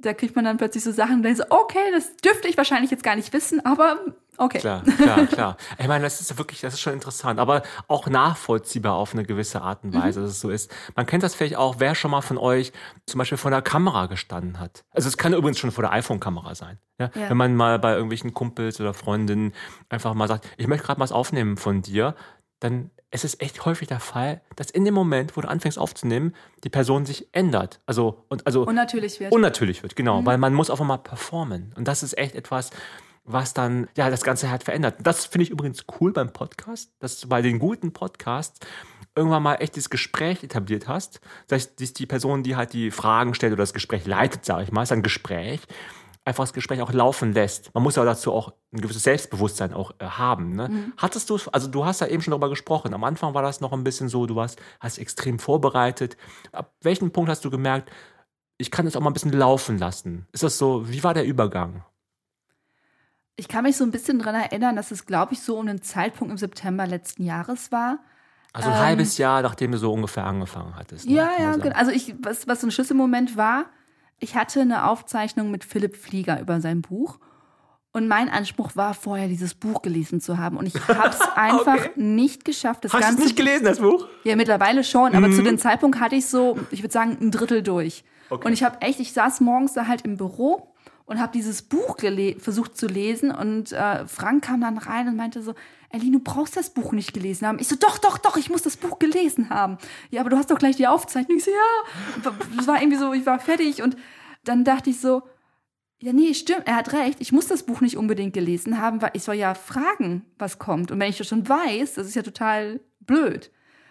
da kriegt man dann plötzlich so Sachen, da so, okay, das dürfte ich wahrscheinlich jetzt gar nicht wissen, aber okay. Klar, klar, klar. Ich meine, das ist wirklich, das ist schon interessant, aber auch nachvollziehbar auf eine gewisse Art und Weise, mhm. dass es so ist. Man kennt das vielleicht auch, wer schon mal von euch zum Beispiel vor der Kamera gestanden hat. Also es kann übrigens schon vor der iPhone-Kamera sein. Ja? ja? Wenn man mal bei irgendwelchen Kumpels oder Freundinnen einfach mal sagt, ich möchte gerade was aufnehmen von dir, dann es ist echt häufig der Fall, dass in dem Moment, wo du anfängst aufzunehmen, die Person sich ändert. Also, und, also unnatürlich wird. Unnatürlich wird, genau. Mhm. Weil man muss auf einmal performen. Und das ist echt etwas, was dann ja das Ganze halt verändert. Das finde ich übrigens cool beim Podcast, dass du bei den guten Podcasts irgendwann mal echt das Gespräch etabliert hast. Das heißt, die Person, die halt die Fragen stellt oder das Gespräch leitet, sage ich mal, ist ein Gespräch einfach das Gespräch auch laufen lässt. Man muss ja dazu auch ein gewisses Selbstbewusstsein auch äh, haben. Ne? Mhm. Hattest du, also du hast ja eben schon darüber gesprochen. Am Anfang war das noch ein bisschen so, du warst, hast extrem vorbereitet. Ab welchem Punkt hast du gemerkt, ich kann es auch mal ein bisschen laufen lassen? Ist das so, wie war der Übergang? Ich kann mich so ein bisschen daran erinnern, dass es, glaube ich, so um den Zeitpunkt im September letzten Jahres war. Also ein ähm, halbes Jahr, nachdem du so ungefähr angefangen hattest. Ne? Ja, ja, genau. Also ich, was, was so ein Schlüsselmoment war, ich hatte eine Aufzeichnung mit Philipp Flieger über sein Buch. Und mein Anspruch war vorher, dieses Buch gelesen zu haben. Und ich habe es einfach okay. nicht geschafft. Das Hast du es nicht gelesen, das Buch? Ja, mittlerweile schon. Aber mhm. zu dem Zeitpunkt hatte ich so, ich würde sagen, ein Drittel durch. Okay. Und ich habe echt, ich saß morgens da halt im Büro und habe dieses Buch versucht zu lesen. Und äh, Frank kam dann rein und meinte so, Ellie, du brauchst das Buch nicht gelesen haben. Ich so, doch, doch, doch, ich muss das Buch gelesen haben. Ja, aber du hast doch gleich die Aufzeichnung. Ich so, ja. Das war irgendwie so, ich war fertig. Und dann dachte ich so, ja, nee, stimmt, er hat recht. Ich muss das Buch nicht unbedingt gelesen haben, weil ich soll ja fragen, was kommt. Und wenn ich das schon weiß, das ist ja total blöd.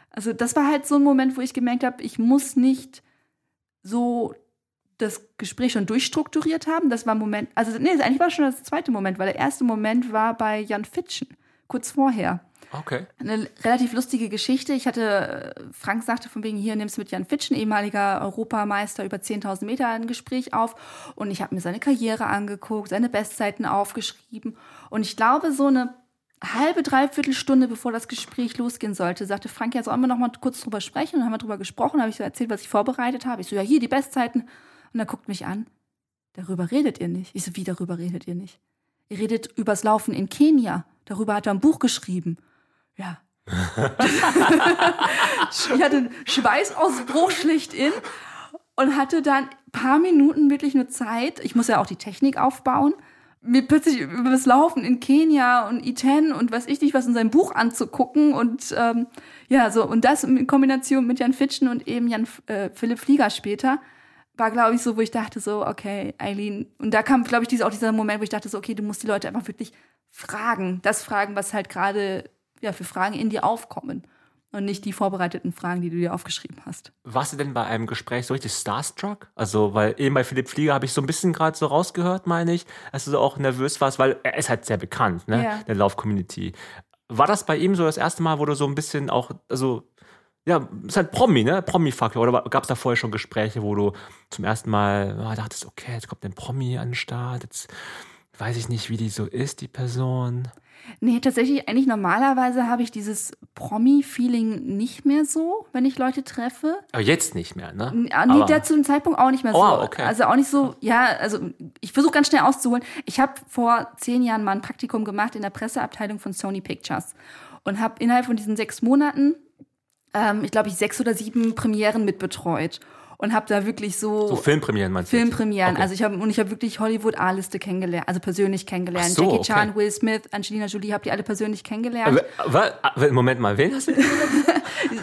Also das war halt so ein Moment, wo ich gemerkt habe, ich muss nicht so das Gespräch schon durchstrukturiert haben. Das war ein Moment, also nee, eigentlich war schon das zweite Moment, weil der erste Moment war bei Jan Fitschen, kurz vorher. Okay. Eine relativ lustige Geschichte. Ich hatte, Frank sagte von wegen, hier nimmst du mit Jan Fitschen, ehemaliger Europameister über 10.000 Meter, ein Gespräch auf. Und ich habe mir seine Karriere angeguckt, seine Bestzeiten aufgeschrieben. Und ich glaube, so eine halbe, dreiviertel Stunde, bevor das Gespräch losgehen sollte, sagte Frank, ja, sollen wir noch mal kurz drüber sprechen? Und dann haben wir drüber gesprochen, habe ich so erzählt, was ich vorbereitet habe. Ich so, ja, hier die Bestzeiten. Und er guckt mich an. Darüber redet ihr nicht. Ich so, wie darüber redet ihr nicht? Ihr redet übers Laufen in Kenia. Darüber hat er ein Buch geschrieben. Ja. ich hatte einen Schweißausbruch schlechthin und hatte dann ein paar Minuten wirklich nur Zeit. Ich muss ja auch die Technik aufbauen. mir plötzlich über das Laufen in Kenia und Iten und was ich nicht was in seinem Buch anzugucken und ähm, ja, so und das in Kombination mit Jan Fitschen und eben Jan äh, Philipp Flieger später war, glaube ich, so, wo ich dachte so, okay, Eileen, und da kam, glaube ich, dieser, auch dieser Moment, wo ich dachte so, okay, du musst die Leute einfach wirklich fragen, das fragen, was halt gerade ja für Fragen in dir aufkommen und nicht die vorbereiteten Fragen, die du dir aufgeschrieben hast. Warst du denn bei einem Gespräch so richtig starstruck? Also, weil eben bei Philipp Flieger habe ich so ein bisschen gerade so rausgehört, meine ich, dass du so auch nervös warst, weil er ist halt sehr bekannt, ne, Ja. der Lauf-Community. War das bei ihm so das erste Mal, wo du so ein bisschen auch, also, ja, ist halt Promi, ne? Promi-Faktor. Oder gab es da vorher schon Gespräche, wo du zum ersten Mal ah, dachtest, okay, jetzt kommt ein Promi an den Start, jetzt weiß ich nicht, wie die so ist, die Person. Nee, tatsächlich, eigentlich normalerweise habe ich dieses Promi-Feeling nicht mehr so, wenn ich Leute treffe. Aber jetzt nicht mehr, ne? Ah, Nee, Aber- der zu dem Zeitpunkt auch nicht mehr so. Oh, okay. Also auch nicht so, ja, also ich versuche ganz schnell auszuholen. Ich habe vor zehn Jahren mal ein Praktikum gemacht in der Presseabteilung von Sony Pictures und habe innerhalb von diesen sechs Monaten, ähm, ich glaube, ich sechs oder sieben Premieren mitbetreut und habe da wirklich so, so Filmpremieren meinst du? Filmpremieren. Okay. Also ich habe und ich habe wirklich Hollywood A-Liste kennengelernt, also persönlich kennengelernt. So, Jackie okay. Chan, Will Smith, Angelina Jolie, habt ihr alle persönlich kennengelernt. Wa- wa- Moment mal, wen hast du?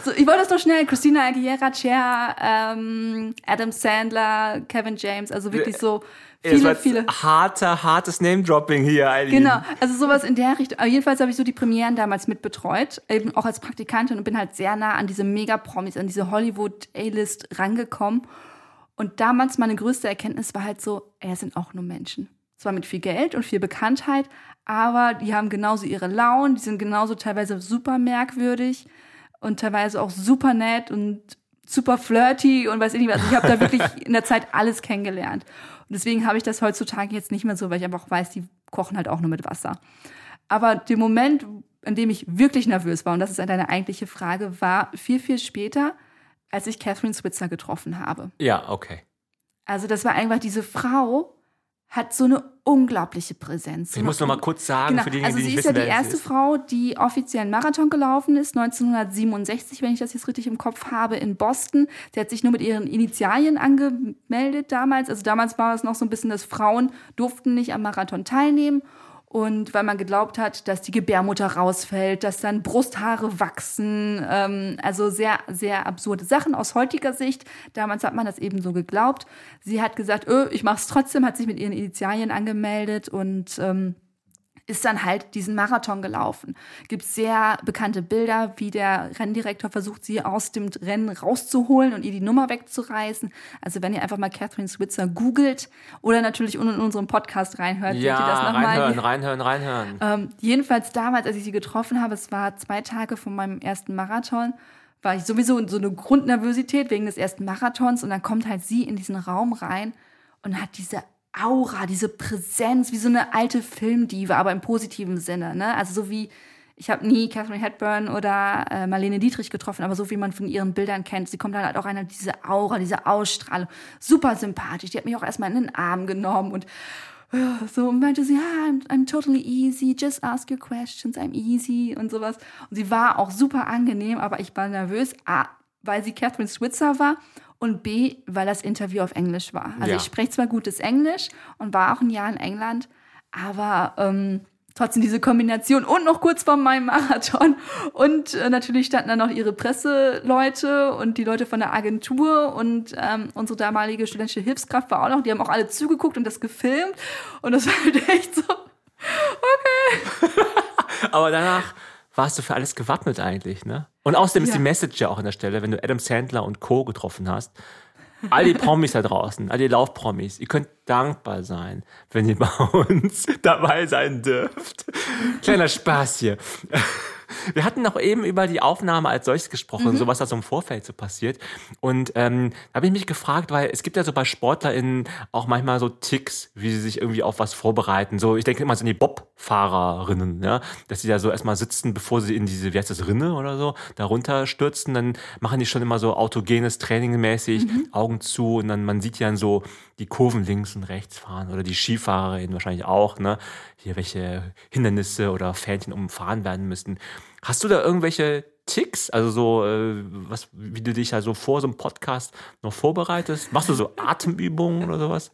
So, ich wollte das doch schnell. Christina Aguilera, Cher, ähm, Adam Sandler, Kevin James, also wirklich so viele, viele. Harter, hartes Name-Dropping hier, Eileen. Genau, also sowas in der Richtung. Aber jedenfalls habe ich so die Premieren damals mitbetreut, eben auch als Praktikantin und bin halt sehr nah an diese Mega-Promis, an diese Hollywood-A-List rangekommen. Und damals meine größte Erkenntnis war halt so, es sind auch nur Menschen. Zwar mit viel Geld und viel Bekanntheit, aber die haben genauso ihre Launen, die sind genauso teilweise super merkwürdig und teilweise auch super nett und super flirty und weiß ich nicht was. Also ich habe da wirklich in der Zeit alles kennengelernt. Und deswegen habe ich das heutzutage jetzt nicht mehr so, weil ich einfach weiß, die kochen halt auch nur mit Wasser. Aber der Moment, in dem ich wirklich nervös war, und das ist deine eigentliche Frage, war viel, viel später, als ich Catherine Switzer getroffen habe. Ja, okay. Also das war einfach, diese Frau hat so eine unglaubliche Präsenz. Ich muss noch mal kurz sagen, Genau, für diejenigen, also die sie nicht ist ja wissen, die erste sie ist. Frau, die offiziell einen Marathon gelaufen ist, 1967, wenn ich das jetzt richtig im Kopf habe, in Boston. Sie hat sich nur mit ihren Initialien angemeldet damals. Also damals war es noch so ein bisschen, dass Frauen durften nicht am Marathon teilnehmen. Und weil man geglaubt hat, dass die Gebärmutter rausfällt, dass dann Brusthaare wachsen, ähm, also sehr, sehr absurde Sachen aus heutiger Sicht. Damals hat man das eben so geglaubt. Sie hat gesagt, öh, ich mach's trotzdem, hat sich mit ihren Initialien angemeldet und ähm, ist dann halt diesen Marathon gelaufen. Gibt sehr bekannte Bilder, wie der Renndirektor versucht, sie aus dem Rennen rauszuholen und ihr die Nummer wegzureißen. Also wenn ihr einfach mal Catherine Switzer googelt oder natürlich in unseren Podcast reinhört, seht ihr das Ja, nochmal. reinhören, reinhören, reinhören. Ähm, jedenfalls damals, als ich sie getroffen habe, es war zwei Tage von meinem ersten Marathon, war ich sowieso in so eine Grundnervosität wegen des ersten Marathons und dann kommt halt sie in diesen Raum rein und hat diese Aura, diese Präsenz, wie so eine alte Filmdiva, aber im positiven Sinne. Ne? Also so wie, ich habe nie Catherine Hepburn oder äh, Marlene Dietrich getroffen, aber so wie man von ihren Bildern kennt. Sie kommt dann halt auch eine, diese Aura, diese Ausstrahlung. Super sympathisch. Die hat mich auch erstmal in den Arm genommen und ja, so und meinte sie, ja, I'm, I'm totally easy, just ask your questions, I'm easy und sowas. Und sie war auch super angenehm, aber ich war nervös, weil sie Catherine Switzer war und B, weil das Interview auf Englisch war. Also Ja. ich spreche zwar gutes Englisch und war auch ein Jahr in England, aber ähm, trotzdem diese Kombination und noch kurz vor meinem Marathon. Und äh, natürlich standen dann noch ihre Presseleute und die Leute von der Agentur und ähm, unsere damalige studentische Hilfskraft war auch noch. Die haben auch alle zugeguckt und das gefilmt. Und das war halt echt so, Aber danach warst du für alles gewappnet eigentlich, ne? Und außerdem ist Ja. die Message ja auch an der Stelle, wenn du Adam Sandler und Co. getroffen hast. All die Promis da draußen, all die Laufpromis, ihr könnt dankbar sein, wenn ihr bei uns dabei sein dürft. Kleiner Spaß hier. Wir hatten noch eben über die Aufnahme als solches gesprochen, so was da so im Vorfeld so passiert. Und ähm, da habe ich mich gefragt, weil es gibt ja so bei SportlerInnen auch manchmal so Ticks, wie sie sich irgendwie auf was vorbereiten. So, ich denke immer so an die Bob-Fahrerinnen, ja, dass sie da so erstmal sitzen, bevor sie in diese, wie heißt das, Rinne oder so, da runterstürzen. Dann machen die schon immer so autogenes Training mäßig, Augen zu und dann man sieht ja so die Kurven links und rechts fahren oder die SkifahrerInnen wahrscheinlich auch, ne? Hier welche Hindernisse oder Fähnchen umfahren werden müssen. Hast du da irgendwelche Ticks, also so, äh, was, wie du dich ja so vor so einem Podcast noch vorbereitest? Machst du so Atemübungen oder sowas?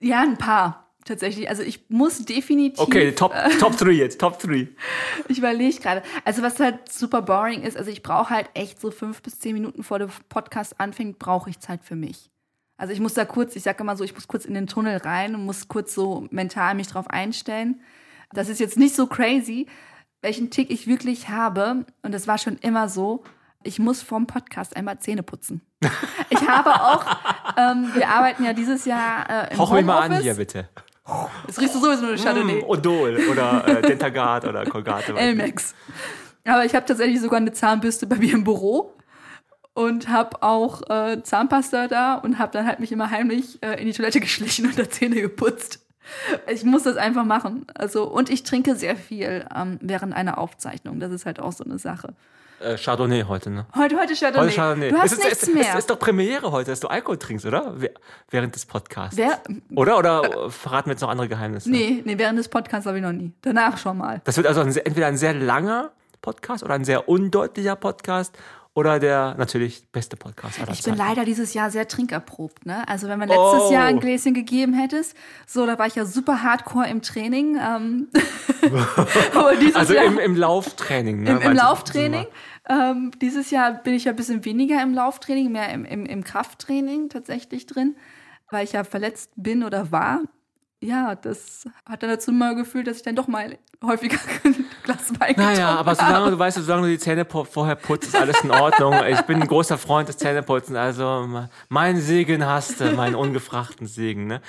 ja, ein paar. tatsächlich. Also ich muss definitiv. Okay, Top, äh, Top 3 jetzt, Top 3. Ich überlege gerade. Also was halt super boring ist, also ich brauche halt echt so fünf bis zehn Minuten vor dem Podcast anfängt, brauche ich Zeit für mich. Also ich muss da kurz, ich sage immer so, ich muss kurz in den Tunnel rein und muss kurz so mental mich drauf einstellen. Das ist jetzt nicht so crazy, welchen Tick ich wirklich habe. Und das war schon immer so. Ich muss vorm Podcast einmal Zähne putzen. Ich habe auch, ähm, wir arbeiten ja dieses Jahr äh, im Hoch mich mal an hier, bitte. Riechst du sowieso nur Chardonnay. Mm, Odol oder äh, Dentagard oder Colgate. Elmex. Aber ich habe tatsächlich sogar eine Zahnbürste bei mir im Büro und habe auch äh, Zahnpasta da und habe dann halt mich immer heimlich äh, in die Toilette geschlichen und da Zähne geputzt. Ich muss das einfach machen. Also und ich trinke sehr viel ähm, während einer Aufzeichnung. Das ist halt auch so eine Sache. Äh, Chardonnay heute, ne? Heute, heute Chardonnay. Heute Chardonnay. Du hast es nichts ist, mehr. Es ist doch Premiere heute, dass du Alkohol trinkst, oder? Während des Podcasts. Wer? Oder? Oder verraten wir jetzt noch andere Geheimnisse? Nee, nee, während des Podcasts habe ich noch nie. Danach schon mal. Das wird also ein, entweder ein sehr langer Podcast oder ein sehr undeutlicher Podcast oder der natürlich beste Podcast aller Ich bin Zeiten. leider dieses Jahr sehr trinkerprobt, ne? Also wenn man letztes Oh. Jahr ein Gläschen gegeben hättest, so, da war ich ja super hardcore im Training. Ähm, aber dieses Also Jahr, im, im Lauftraining, ne? im, im? Lauftraining. Ähm, dieses Jahr bin ich ja ein bisschen weniger im Lauftraining, mehr im, im, im Krafttraining tatsächlich drin, weil ich ja verletzt bin oder war. Ja, das hat dann dazu mal gefühlt, dass ich dann doch mal häufiger Glas Wein Naja, aber habe. solange du weißt, solange du die Zähne vorher putzt, ist alles in Ordnung. Ich bin ein großer Freund des Zähneputzen, also mein Segen hast du, meinen ungefragten Segen. Ne?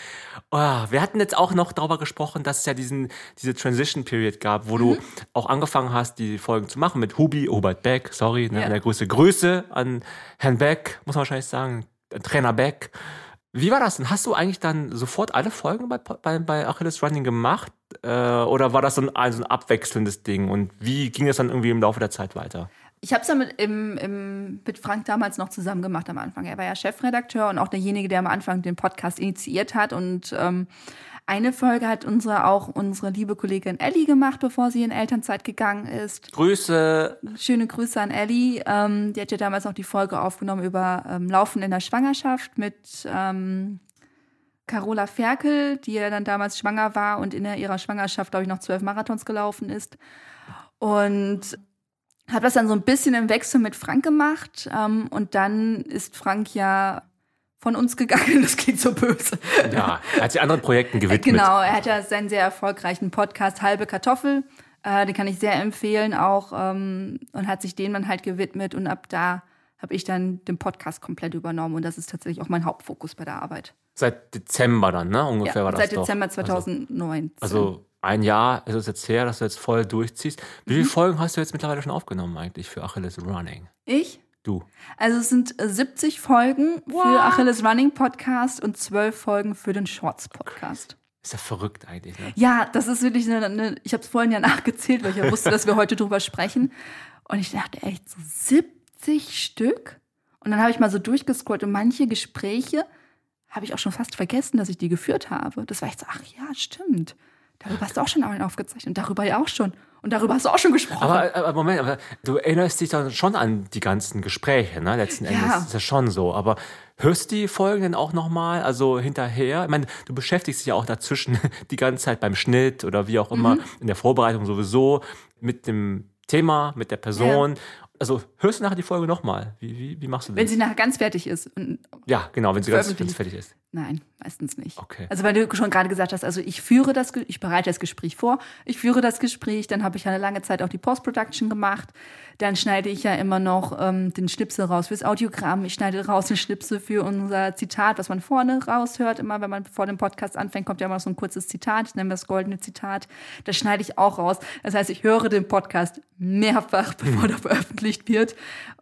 Oh, wir hatten jetzt auch noch darüber gesprochen, dass es ja diesen, diese Transition Period gab, wo Mhm. du auch angefangen hast, die Folgen zu machen mit Hubi, Hubert Beck, sorry, ne, Ja. an der Grüße. Grüße an Herrn Beck, muss man wahrscheinlich sagen, Trainer Beck. Wie war das denn? Hast du eigentlich dann sofort alle Folgen bei, bei, bei Achilles Running gemacht? Äh, oder war das so ein, so ein abwechselndes Ding? Und wie ging das dann irgendwie im Laufe der Zeit weiter? Ich habe es ja mit, im, im, mit Frank damals noch zusammen gemacht am Anfang. Er war ja Chefredakteur und auch derjenige, der am Anfang den Podcast initiiert hat. Und ähm, eine Folge hat unsere auch unsere liebe Kollegin Ellie gemacht, bevor sie in Elternzeit gegangen ist. Grüße. Schöne Grüße an Ellie. Ähm, die hat ja damals noch die Folge aufgenommen über ähm, Laufen in der Schwangerschaft mit ähm, Carola Ferkel, die ja dann damals schwanger war und in ihrer Schwangerschaft, glaube ich, noch zwölf Marathons gelaufen ist. Und habe das dann so ein bisschen im Wechsel mit Frank gemacht. Ähm, und dann ist Frank ja von uns gegangen. Das klingt so böse. Ja, er hat sich anderen Projekten gewidmet. Genau, er hat ja seinen sehr erfolgreichen Podcast Halbe Kartoffel. Äh, den kann ich sehr empfehlen auch ähm, und hat sich dem dann halt gewidmet und ab da habe ich dann den Podcast komplett übernommen und das ist tatsächlich auch mein Hauptfokus bei der Arbeit. Seit Dezember dann, ne? Ungefähr Ja, war das seit doch. Dezember 2019. Also, also ein Jahr ist es jetzt her, dass du jetzt voll durchziehst. Wie Mhm. viele Folgen hast du jetzt mittlerweile schon aufgenommen eigentlich für Achilles Running? ich? Du. Also es sind äh, 70 Folgen für Achilles Running Podcast und 12 Folgen für den Shorts Podcast. Ist ja verrückt eigentlich, ne? Ja, das ist wirklich eine, eine ich habe es vorhin ja nachgezählt, weil ich ja wusste, dass wir heute drüber sprechen. Und ich dachte echt so 70 Stück. Und dann habe ich mal so durchgescrollt und manche Gespräche habe ich auch schon fast vergessen, dass ich die geführt habe. Das war echt so, ach ja, stimmt. Darüber hast du auch schon aufgezeichnet und darüber ja auch schon. Und darüber hast du auch schon gesprochen. Aber, aber Moment, aber du erinnerst dich dann schon an die ganzen Gespräche, ne? Letzten Ja. Endes ist das schon so. Aber hörst du die Folgen denn auch nochmal, also hinterher? Ich meine, du beschäftigst dich ja auch dazwischen die ganze Zeit beim Schnitt oder wie auch immer, Mhm. in der Vorbereitung sowieso, mit dem Thema, mit der Person. Also hörst du nachher die Folge nochmal? Wie, wie, wie machst du das? wenn sie nachher ganz fertig ist. Ja, genau, wenn sie ganz fertig ist. Nein, meistens nicht. Okay. Also weil du schon gerade gesagt hast, also ich führe das, ich bereite das Gespräch vor, ich führe das Gespräch, dann habe ich ja eine lange Zeit auch die Post-Production gemacht, dann schneide ich ja immer noch ähm, den Schnipsel raus fürs Audiogramm, ich schneide raus den Schnipsel für unser Zitat, was man vorne raushört, immer wenn man vor dem Podcast anfängt, kommt ja immer so ein kurzes Zitat, ich nenne das goldene Zitat, das schneide ich auch raus. Das heißt, ich höre den Podcast mehrfach, bevor der veröffentlicht wird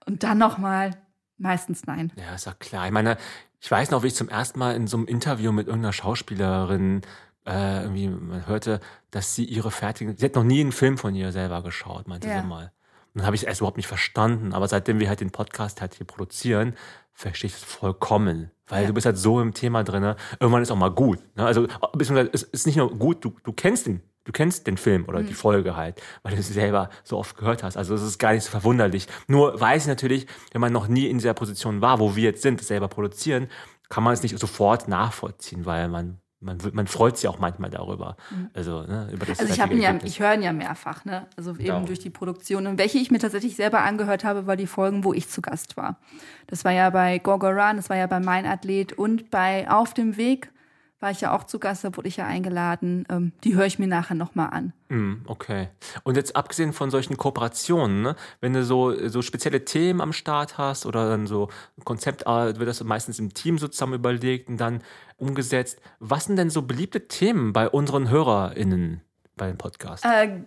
und dann nochmal, meistens nein. Ja, ist ja klar. Ich meine, ich weiß noch, wie ich zum ersten Mal in so einem Interview mit irgendeiner Schauspielerin äh, irgendwie man hörte, dass sie ihre fertigen, sie hat noch nie einen Film von ihr selber geschaut, meinte Ja. sie mal. Und dann habe ich es erst überhaupt nicht verstanden. Aber seitdem wir halt den Podcast halt hier produzieren, verstehe ich es vollkommen. Weil Ja. du bist halt so im Thema drinne. Irgendwann ist auch mal gut. Ne? Also, beziehungsweise es ist nicht nur gut, du, du kennst den, du kennst den Film oder die Folge halt, weil du sie selber so oft gehört hast. Also es ist gar nicht so verwunderlich. Nur weiß ich natürlich, wenn man noch nie in dieser Position war, wo wir jetzt sind, das selber produzieren, kann man es nicht sofort nachvollziehen, weil man man, man freut sich auch manchmal darüber. Mhm. Also, ne, über das Also ich ja, ich höre ihn ja mehrfach, ne? Also eben Ja. durch die Produktion. Und welche ich mir tatsächlich selber angehört habe, war die Folgen, wo ich zu Gast war. Das war ja bei Gorgo Run, das war ja bei Mein Athlet und bei Auf dem Weg war ich ja auch zu Gast, da wurde ich ja eingeladen. Ähm, die höre ich mir nachher nochmal an. Mm, Okay. Und jetzt abgesehen von solchen Kooperationen, ne, wenn du so, so spezielle Themen am Start hast oder dann so ein Konzept, äh, wird das meistens im Team so zusammen überlegt und dann umgesetzt. Was sind denn so beliebte Themen bei unseren HörerInnen bei dem Podcast? Äh,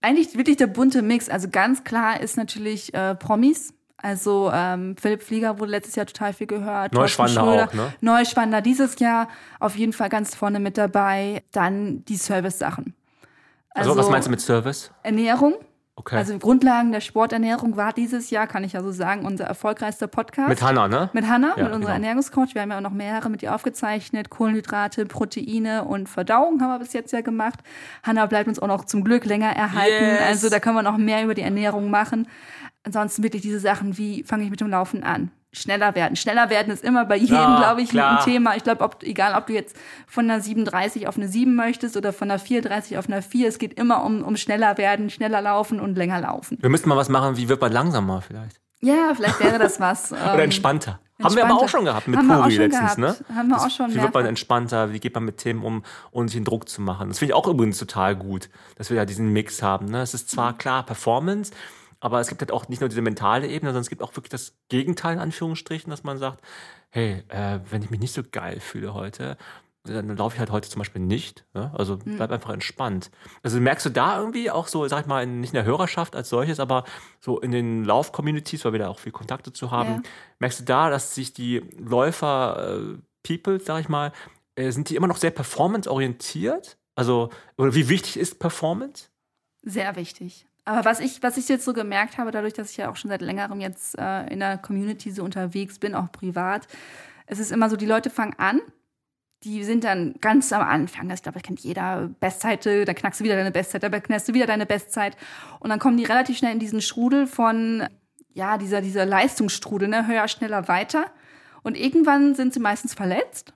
eigentlich wirklich der bunte Mix. Also ganz klar ist natürlich äh, Promis. Also ähm, Philipp Flieger wurde letztes Jahr total viel gehört. Neuschwander auch, ne? Neuschwander dieses Jahr auf jeden Fall ganz vorne mit dabei. Dann die Service-Sachen. also, was meinst du mit Service? Ernährung. Okay. Also Grundlagen der Sporternährung war dieses Jahr, kann ich ja so sagen, unser erfolgreichster Podcast. mit Hanna, ne? Mit Hanna, Ja, mit unserer genau. Ernährungscoach. Wir haben ja auch noch mehrere mit ihr aufgezeichnet. Kohlenhydrate, Proteine und Verdauung haben wir bis jetzt ja gemacht. Hanna bleibt uns auch noch zum Glück länger erhalten. Yes. Also da können wir noch mehr über die Ernährung machen. Ansonsten wirklich diese Sachen, wie fange ich mit dem Laufen an? Schneller werden. Schneller werden ist immer bei jedem, Ja, glaube ich, klar. ein Thema. Ich glaube, ob, egal ob du jetzt von einer 37 auf eine 7 möchtest oder von einer 34 auf eine 4, es geht immer um, um schneller werden, schneller laufen und länger laufen. Wir müssten mal was machen, wie wird man langsamer vielleicht? Ja, vielleicht wäre das was. Oder Ähm, entspannter. Haben wir aber auch schon gehabt mit Puri letztens, gehabt. ne? Haben wir Das- auch schon Wie wird man entspannter? Wie geht man mit Themen um, ohne sich den Druck zu machen? Das finde ich auch übrigens total gut, dass wir da diesen Mix haben. Ne? Es ist zwar klar Performance, aber es gibt halt auch nicht nur diese mentale Ebene, sondern es gibt auch wirklich das Gegenteil in Anführungsstrichen, dass man sagt, hey, äh, wenn ich mich nicht so geil fühle heute, dann laufe ich halt heute zum Beispiel nicht. Ne? Also Mhm. bleib einfach entspannt. Also merkst du da irgendwie auch so, sag ich mal, in, nicht in der Hörerschaft als solches, aber so in den Lauf-Communities, weil wir da auch viel Kontakte zu haben, Ja. merkst du da, dass sich die Läufer-People, sag ich mal, äh, sind die immer noch sehr performance-orientiert? Also, oder wie wichtig ist Performance? Sehr wichtig. Aber was ich, was ich jetzt so gemerkt habe, dadurch, dass ich ja auch schon seit längerem jetzt äh, in der Community so unterwegs bin, auch privat, es ist immer so, die Leute fangen an, die sind dann ganz am Anfang, ich glaube, das kennt jeder, Bestzeit, dann knackst du wieder deine Bestzeit, dann knackst du wieder deine Bestzeit. Und dann kommen die relativ schnell in diesen Strudel von, ja, dieser, dieser Leistungsstrudel, ne, höher, schneller, weiter. Und irgendwann sind sie meistens verletzt.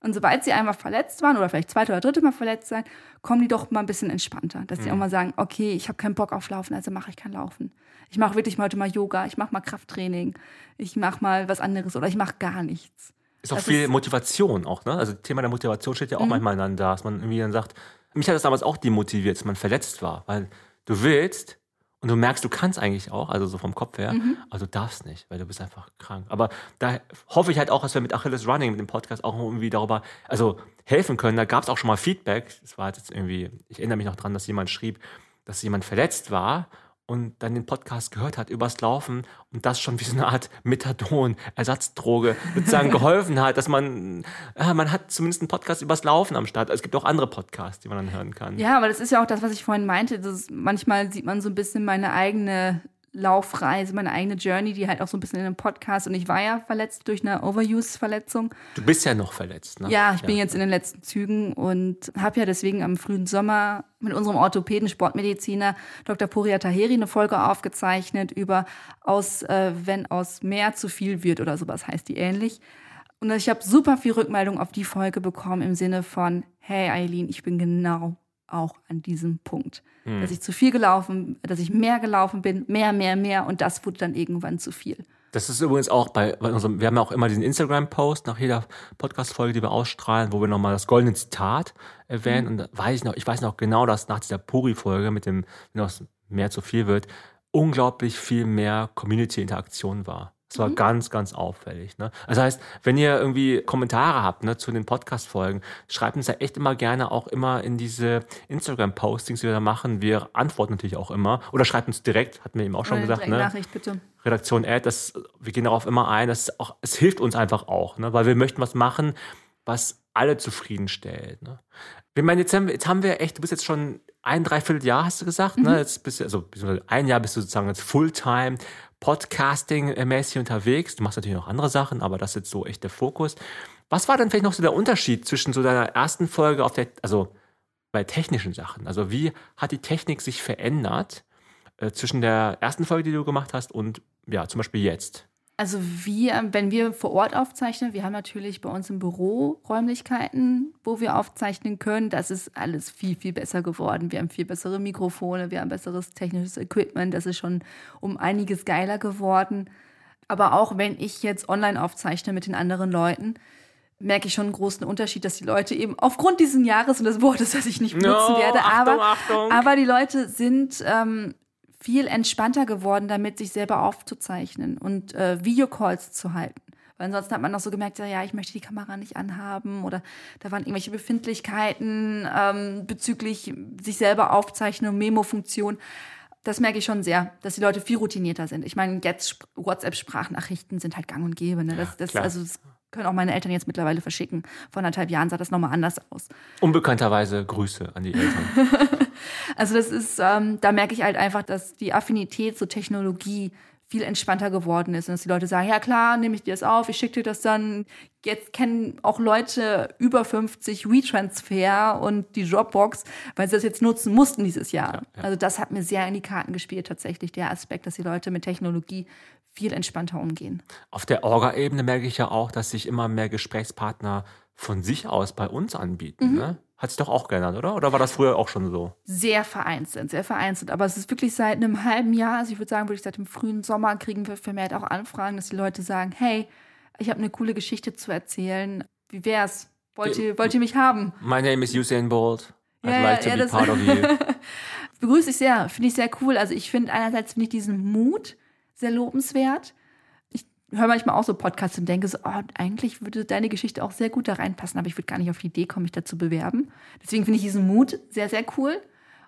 Und sobald sie einmal verletzt waren oder vielleicht zweite oder dritte Mal verletzt sein, kommen die doch mal ein bisschen entspannter. Dass sie auch mal sagen, okay, ich habe keinen Bock auf Laufen, also mache ich kein Laufen. Ich mache wirklich mal heute mal Yoga, ich mache mal Krafttraining, ich mache mal was anderes oder ich mache gar nichts. Ist auch Das viel ist- Mhm. Motivation auch, ne? Also Thema der Motivation steht ja auch manchmal dann da, dass man irgendwie dann sagt, mich hat das damals auch demotiviert, dass man verletzt war, weil du willst und du merkst, du kannst eigentlich auch, also so vom Kopf her, Mhm. aber du darfst nicht, weil du bist einfach krank. Aber da hoffe ich halt auch, dass wir mit Achilles Running, mit dem Podcast auch irgendwie darüber, also helfen können. Da gab es auch schon mal Feedback. Es war jetzt irgendwie, ich erinnere mich noch dran, dass jemand schrieb, dass jemand verletzt war und dann den Podcast gehört hat übers Laufen und das schon wie so eine Art Methadon, Ersatzdroge sozusagen geholfen hat, dass man, ja, man hat zumindest einen Podcast übers Laufen am Start. Es gibt auch andere Podcasts, die man dann hören kann. Ja, aber das ist ja auch das, was ich vorhin meinte. Ist, manchmal sieht man so ein bisschen meine eigene Laufreise, meine eigene Journey, die halt auch so ein bisschen in einem Podcast. Und ich war ja verletzt durch eine Overuse-Verletzung. Du bist ja noch verletzt, ne? Ja, ich bin jetzt in den letzten Zügen und habe ja deswegen am frühen Sommer mit unserem Orthopäden, Sportmediziner Dr. Puria Taheri eine Folge aufgezeichnet über aus, äh, wenn aus mehr zu viel wird oder sowas heißt die ähnlich. Und ich habe super viel Rückmeldung auf die Folge bekommen im Sinne von, hey Eileen, ich bin genau auch an diesem Punkt. Dass ich zu viel gelaufen, dass ich mehr gelaufen bin, mehr, mehr, mehr und das wurde dann irgendwann zu viel. Das ist übrigens auch bei, bei unserem, wir haben ja auch immer diesen Instagram-Post nach jeder Podcast-Folge, die wir ausstrahlen, wo wir nochmal das goldene Zitat erwähnen. Und da weiß ich noch, ich weiß noch genau, dass nach dieser Puri-Folge mit dem, wenn das mehr zu viel wird, unglaublich viel mehr Community-Interaktion war. Das war ganz, ganz auffällig. Ne? Das heißt, wenn ihr irgendwie Kommentare habt ne, zu den Podcast-Folgen, schreibt uns da echt immer gerne auch immer in diese Instagram-Postings, die wir da machen. Wir antworten natürlich auch immer. Oder schreibt uns direkt, hatten wir eben auch schon Eine gesagt. Ne? Nachricht bitte. Redaktion Ad, das, wir gehen darauf immer ein, das auch, es hilft uns einfach auch, ne? weil wir möchten was machen, was alle zufriedenstellt. Ne? Wir meinen, jetzt haben, wir, jetzt haben wir echt, du bist jetzt schon ein Dreivierteljahr, hast du gesagt, ne? Jetzt bist du, also ein Jahr bist du sozusagen als Fulltime Podcasting-mäßig unterwegs. Du machst natürlich noch andere Sachen, aber das ist jetzt so echt der Fokus. Was war denn vielleicht noch so der Unterschied zwischen so deiner ersten Folge auf der, also bei technischen Sachen? Also wie hat die Technik sich verändert? äh, zwischen der ersten Folge, die du gemacht hast, und ja, zum Beispiel jetzt. Also wir, wenn wir vor Ort aufzeichnen, wir haben natürlich bei uns im Büro Räumlichkeiten, wo wir aufzeichnen können. Das ist alles viel, viel besser geworden. Wir haben viel bessere Mikrofone, wir haben besseres technisches Equipment. Das ist schon um einiges geiler geworden. Aber auch wenn ich jetzt online aufzeichne mit den anderen Leuten, merke ich schon einen großen Unterschied, dass die Leute eben aufgrund dieses Jahres und des Wortes, das ich nicht benutzen No, werde, Achtung, aber, Achtung. aber die Leute sind ähm, viel entspannter geworden, damit sich selber aufzuzeichnen und äh, Videocalls zu halten. Weil ansonsten hat man noch so gemerkt, ja, ja, ich möchte die Kamera nicht anhaben oder da waren irgendwelche Befindlichkeiten ähm, bezüglich sich selber aufzeichnen und Memo-Funktion. Das merke ich schon sehr, dass die Leute viel routinierter sind. Ich meine, jetzt Sp- WhatsApp-Sprachnachrichten sind halt gang und gäbe. Ne? Das, das, klar. also das können auch meine Eltern jetzt mittlerweile verschicken. Vor anderthalb Jahren sah das nochmal anders aus. Unbekannterweise Grüße an die Eltern. Also das ist, ähm, da merke ich halt einfach, dass die Affinität zur Technologie viel entspannter geworden ist und dass die Leute sagen, ja klar, nehme ich dir das auf, ich schicke dir das dann. Jetzt kennen auch Leute über 50 WeTransfer und die Dropbox, weil sie das jetzt nutzen mussten dieses Jahr. Also das hat mir sehr in die Karten gespielt tatsächlich, der Aspekt, dass die Leute mit Technologie viel entspannter umgehen. Auf der Orga-Ebene merke ich ja auch, dass sich immer mehr Gesprächspartner von sich aus bei uns anbieten. Mhm. Ne? Hat sich doch auch geändert, oder? Oder war das früher auch schon so? sehr vereinzelt, sehr vereinzelt. Aber es ist wirklich seit einem halben Jahr, also ich würde sagen, wirklich seit dem frühen Sommer kriegen wir vermehrt auch Anfragen, dass die Leute sagen, hey, ich habe eine coole Geschichte zu erzählen. Wie wär's? Wollt ihr, wollt ihr mich haben? My name is Usain Bolt. I'd Ja, like to ja, be part of you. Begrüße ich sehr, finde ich sehr cool. Also ich finde einerseits finde ich diesen Mut sehr lobenswert. Ich höre manchmal auch so Podcasts und denke so, oh, eigentlich würde deine Geschichte auch sehr gut da reinpassen, aber ich würde gar nicht auf die Idee kommen, mich dazu bewerben. Deswegen finde ich diesen Mut sehr, sehr cool.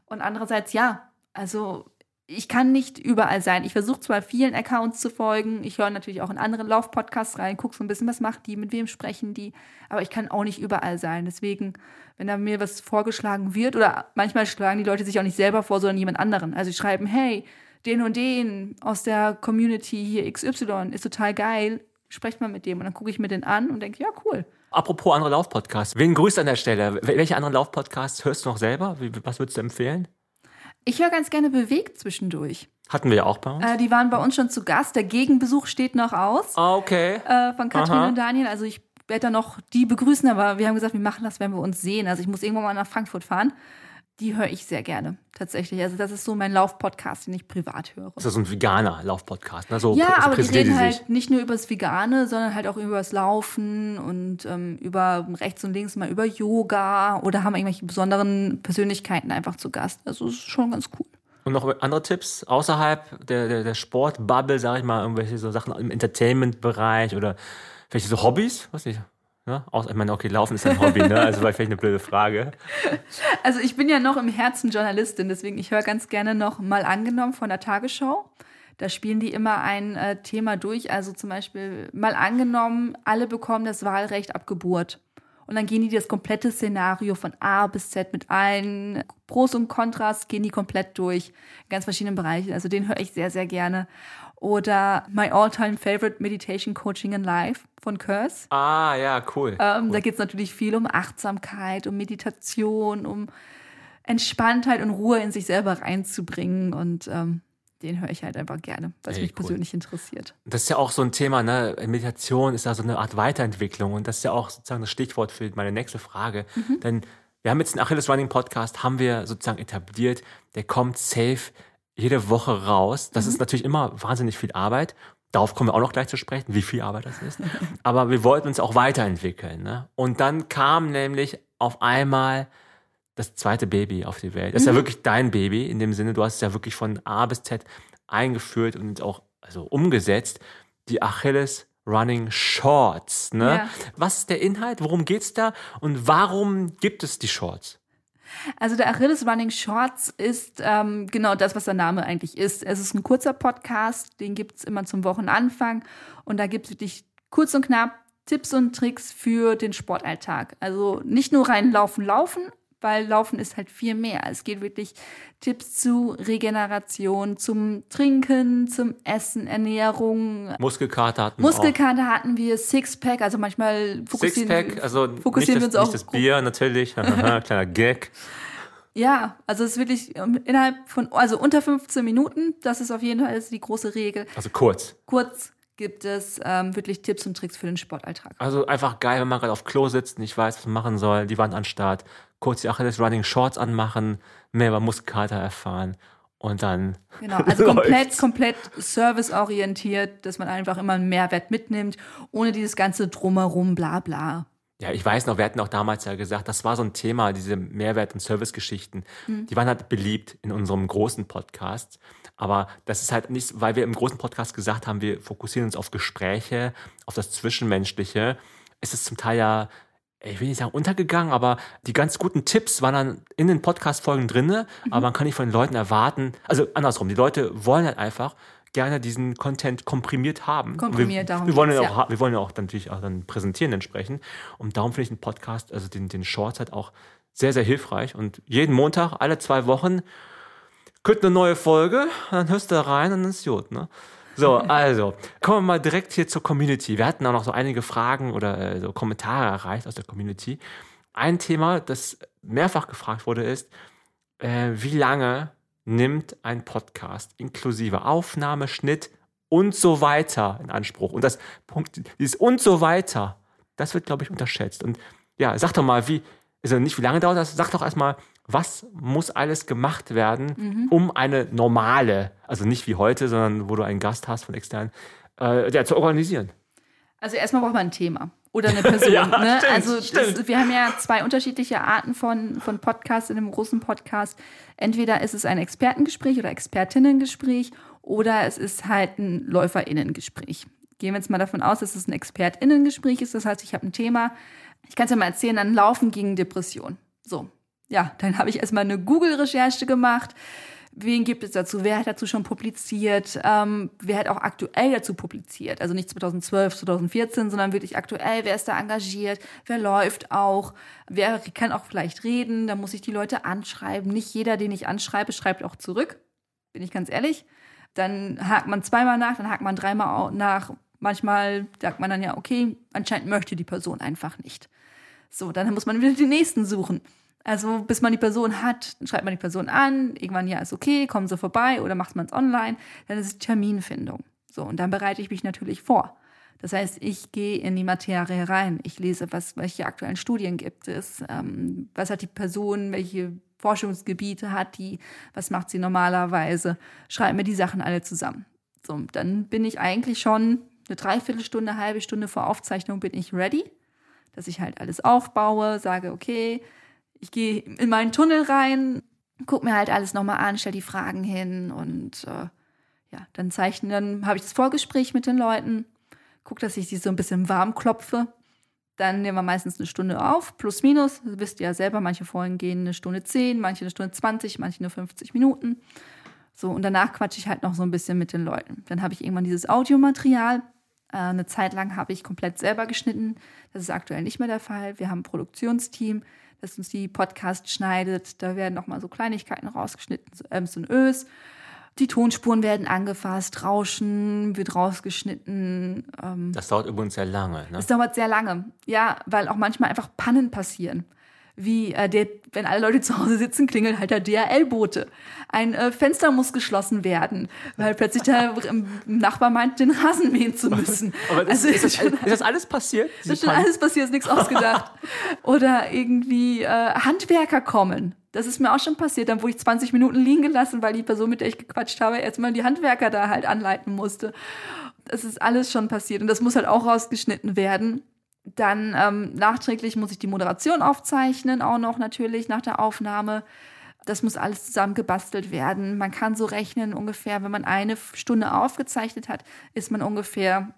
Und andererseits, ja, also ich kann nicht überall sein. Ich versuche zwar vielen Accounts zu folgen, ich höre natürlich auch in andere Laufpodcasts rein, gucke so ein bisschen, was macht die, mit wem sprechen die, aber ich kann auch nicht überall sein. Deswegen, wenn da mir was vorgeschlagen wird, oder manchmal schlagen die Leute sich auch nicht selber vor, sondern jemand anderen. Also sie schreiben, hey, den und den aus der Community hier XY ist total geil, sprecht mal mit dem. Und dann gucke ich mir den an und denke, ja, cool. Apropos andere Laufpodcasts. Wen grüßt an der Stelle? Wel- Welche anderen Laufpodcasts hörst du noch selber? Was würdest du empfehlen? Ich höre ganz gerne bewegt zwischendurch. Hatten wir ja auch bei uns. Äh, die waren bei uns schon zu Gast. Der Gegenbesuch steht noch aus. Ah, okay. äh, von Katrin Aha. und Daniel. Also ich werde da noch die begrüßen, aber wir haben gesagt, wir machen das, wenn wir uns sehen. Also ich muss irgendwann mal nach Frankfurt fahren. Die höre ich sehr gerne, tatsächlich. Also das ist so mein Lauf-Podcast, den ich privat höre. Das ist so ein veganer Laufpodcast. Ne? So, Ja, aber die reden die halt nicht nur über das Vegane, sondern halt auch über das Laufen und ähm, über rechts und links mal über Yoga oder haben irgendwelche besonderen Persönlichkeiten einfach zu Gast. Also es ist schon ganz cool. Und noch andere Tipps außerhalb der, der, der Sportbubble, sag ich mal, irgendwelche so Sachen im Entertainment-Bereich oder welche so Hobbys? Was nicht? Ne? Ich meine, okay, Laufen ist ein Hobby, ne? Also war vielleicht eine blöde Frage. Also ich bin ja noch im Herzen Journalistin, deswegen ich höre ganz gerne noch mal angenommen von der Tagesschau. Da spielen die immer ein äh, Thema durch. Also zum Beispiel mal angenommen, alle bekommen das Wahlrecht ab Geburt. Und dann gehen die das komplette Szenario von A bis Z mit allen Pros und Kontras, gehen die komplett durch. In ganz verschiedenen Bereichen. Also den höre ich sehr, sehr gerne. Oder My All-Time Favorite Meditation Coaching in Life von Curse. Ah, ja, cool. Ähm, Da geht es natürlich viel um Achtsamkeit, um Meditation, um Entspanntheit und Ruhe in sich selber reinzubringen. Und ähm, den höre ich halt einfach gerne, weil es Ey, mich cool. persönlich interessiert. Das ist ja auch so ein Thema, ne? Meditation ist ja so eine Art Weiterentwicklung und das ist ja auch sozusagen das Stichwort für meine nächste Frage. Mhm. Denn wir haben jetzt einen Achilles Running Podcast, haben wir sozusagen etabliert, der kommt safe jede Woche raus. Das Mhm. ist natürlich immer wahnsinnig viel Arbeit. Darauf kommen wir auch noch gleich zu sprechen, wie viel Arbeit das ist. Aber wir wollten uns auch weiterentwickeln. Ne? Und dann kam nämlich auf einmal das zweite Baby auf die Welt. Das ist ja wirklich dein Baby in dem Sinne. Du hast es ja wirklich von A bis Z eingeführt und auch also umgesetzt. Die Achilles Running Shorts. Ne? Ja. Was ist der Inhalt? Worum geht's da? Und warum gibt es die Shorts? Also der Achilles Running Shorts ist ähm, genau das, was der Name eigentlich ist. Es ist ein kurzer Podcast, den gibt's immer zum Wochenanfang. Und da gibt's wirklich kurz und knapp Tipps und Tricks für den Sportalltag. Also nicht nur rein laufen, laufen, weil Laufen ist halt viel mehr. Es geht wirklich Tipps zu Regeneration, zum Trinken, zum Essen, Ernährung. Muskelkater hatten wir auch. Muskelkater hatten wir, Sixpack, also manchmal fokussieren, Sixpack, also fokussieren nicht, wir das, uns nicht auch das Bier natürlich, kleiner Gag. Ja, also es ist wirklich ähm, innerhalb von, also unter 15 Minuten, das ist auf jeden Fall die große Regel. Also kurz. Kurz, gibt es ähm, wirklich Tipps und Tricks für den Sportalltag. Also einfach geil, wenn man gerade auf Klo sitzt, nicht weiß, was man machen soll, die Wand anstarrt, kurz die Achilles Running Shorts anmachen, mehr über Muskelkater erfahren und dann. Genau, also komplett, komplett serviceorientiert, dass man einfach immer einen Mehrwert mitnimmt, ohne dieses ganze Drumherum, bla bla. Ja, ich weiß noch, wir hatten auch damals ja gesagt, das war so ein Thema, diese Mehrwert- und Servicegeschichten. Mhm. Die waren halt beliebt in unserem großen Podcast. Aber das ist halt nicht, weil wir im großen Podcast gesagt haben, wir fokussieren uns auf Gespräche, auf das Zwischenmenschliche. Ist es zum Teil ja, ich will nicht sagen untergegangen, aber die ganz guten Tipps waren dann in den Podcast-Folgen drinne. Mhm. Aber man kann nicht von den Leuten erwarten, also andersrum, die Leute wollen halt einfach, gerne diesen Content komprimiert haben. Komprimiert, darum. Wir wollen, ja auch, ja. wir wollen ja auch natürlich auch dann präsentieren entsprechend. Und darum finde ich den Podcast, also den, den Shorts halt auch sehr, sehr hilfreich. Und jeden Montag, alle zwei Wochen, kommt eine neue Folge, dann hörst du da rein und dann ist gut, ne? So, also, kommen wir mal direkt hier zur Community. Wir hatten auch noch so einige Fragen oder äh, so Kommentare erreicht aus der Community. Ein Thema, das mehrfach gefragt wurde, ist, äh, wie lange nimmt ein Podcast inklusive Aufnahme, Schnitt und so weiter in Anspruch. Und das Punkt, dieses und so weiter, das wird, glaube ich, unterschätzt. Und ja, sag doch mal, wie, also nicht wie lange dauert das, sag doch erstmal, was muss alles gemacht werden, mhm. um eine normale, also nicht wie heute, sondern wo du einen Gast hast von extern, äh, ja, zu organisieren? Also erstmal braucht man ein Thema oder eine Person. ja, ne? stimmt, also das, wir haben ja zwei unterschiedliche Arten von, von Podcasts in einem großen Podcast. Entweder ist es ein Expertengespräch oder Expertinnengespräch oder es ist halt ein Läuferinnengespräch. Gehen wir jetzt mal davon aus, dass es ein Expertinnengespräch ist. Das heißt, ich habe ein Thema. Ich kann es ja mal erzählen, dann Laufen gegen Depression. So, ja, dann habe ich erstmal eine Google-Recherche gemacht wen gibt es dazu, wer hat dazu schon publiziert, ähm, wer hat auch aktuell dazu publiziert. Also nicht 2012, 2014, sondern wirklich aktuell, wer ist da engagiert, wer läuft auch, wer kann auch vielleicht reden, da muss ich die Leute anschreiben. Nicht jeder, den ich anschreibe, schreibt auch zurück, bin ich ganz ehrlich. Dann hakt man zweimal nach, dann hakt man dreimal nach. Manchmal sagt man dann ja, okay, anscheinend möchte die Person einfach nicht. So, dann muss man wieder die nächsten suchen. Also bis man die Person hat, schreibt man die Person an, irgendwann ja ist okay, kommen sie vorbei oder macht man es online, dann ist es Terminfindung. So, und dann bereite ich mich natürlich vor. Das heißt, ich gehe in die Materie rein. Ich lese, was, welche aktuellen Studien gibt es, ähm, was hat die Person, welche Forschungsgebiete hat die, was macht sie normalerweise, schreibe mir die Sachen alle zusammen. So, dann bin ich eigentlich schon eine Dreiviertelstunde, eine halbe Stunde vor Aufzeichnung bin ich ready, dass ich halt alles aufbaue, sage, okay, ich gehe in meinen Tunnel rein, gucke mir halt alles nochmal an, stelle die Fragen hin und äh, ja, dann zeichnen, dann habe ich das Vorgespräch mit den Leuten, gucke, dass ich sie so ein bisschen warm klopfe. Dann nehmen wir meistens eine Stunde auf, plus minus. Das wisst ihr ja selber, manche Folgen gehen eine Stunde 10, manche eine Stunde 20, manche nur 50 Minuten. So, und danach quatsche ich halt noch so ein bisschen mit den Leuten. Dann habe ich irgendwann dieses Audiomaterial. Äh, eine Zeit lang habe ich komplett selber geschnitten. Das ist aktuell nicht mehr der Fall. Wir haben ein Produktionsteam, das uns die Podcast schneidet. Da werden nochmal so Kleinigkeiten rausgeschnitten, so Öms und Ös. Die Tonspuren werden angefasst, Rauschen wird rausgeschnitten. Ähm, das dauert übrigens sehr lange. Ne? Das dauert sehr lange, ja, weil auch manchmal einfach Pannen passieren wie äh, der, wenn alle Leute zu Hause sitzen, klingelt halt der DHL-Bote. Ein äh, Fenster muss geschlossen werden, weil plötzlich der Nachbar meint, den Rasen mähen zu müssen. Aber also, ist, das, ist das alles passiert? Das ist schon alles passiert, ist nichts ausgedacht. Oder irgendwie äh, Handwerker kommen. Das ist mir auch schon passiert. Dann wurde ich 20 Minuten liegen gelassen, weil die Person, mit der ich gequatscht habe, erstmal die Handwerker da halt anleiten musste. Das ist alles schon passiert und das muss halt auch rausgeschnitten werden. Dann ähm, nachträglich muss ich die Moderation aufzeichnen, auch noch natürlich nach der Aufnahme. Das muss alles zusammen gebastelt werden. Man kann so rechnen, ungefähr, wenn man eine Stunde aufgezeichnet hat, ist man ungefähr,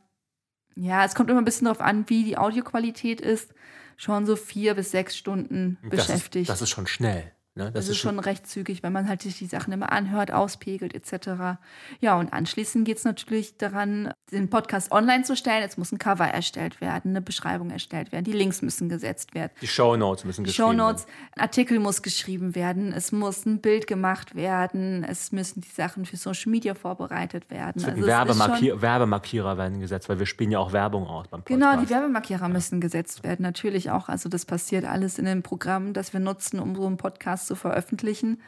ja, es kommt immer ein bisschen darauf an, wie die Audioqualität ist, schon so vier bis sechs Stunden beschäftigt. Das ist, das ist schon schnell. Ne? Das, das ist, schon recht zügig, wenn man halt sich die Sachen immer anhört, auspegelt etc. Ja, und anschließend geht es natürlich daran, den Podcast online zu stellen. Es muss ein Cover erstellt werden, eine Beschreibung erstellt werden, die Links müssen gesetzt werden. Die Show Notes müssen die geschrieben Shownotes, werden. Ein Artikel muss geschrieben werden, es muss ein Bild gemacht werden, es müssen die Sachen für Social Media vorbereitet werden. Also Werbemarkier Werbemarkierer werden gesetzt, weil wir spielen ja auch Werbung aus beim Podcast. Genau, die Werbemarkierer ja. müssen gesetzt werden, natürlich auch. Also das passiert alles in dem Programm, das wir nutzen, um so einen Podcast zu veröffentlichen.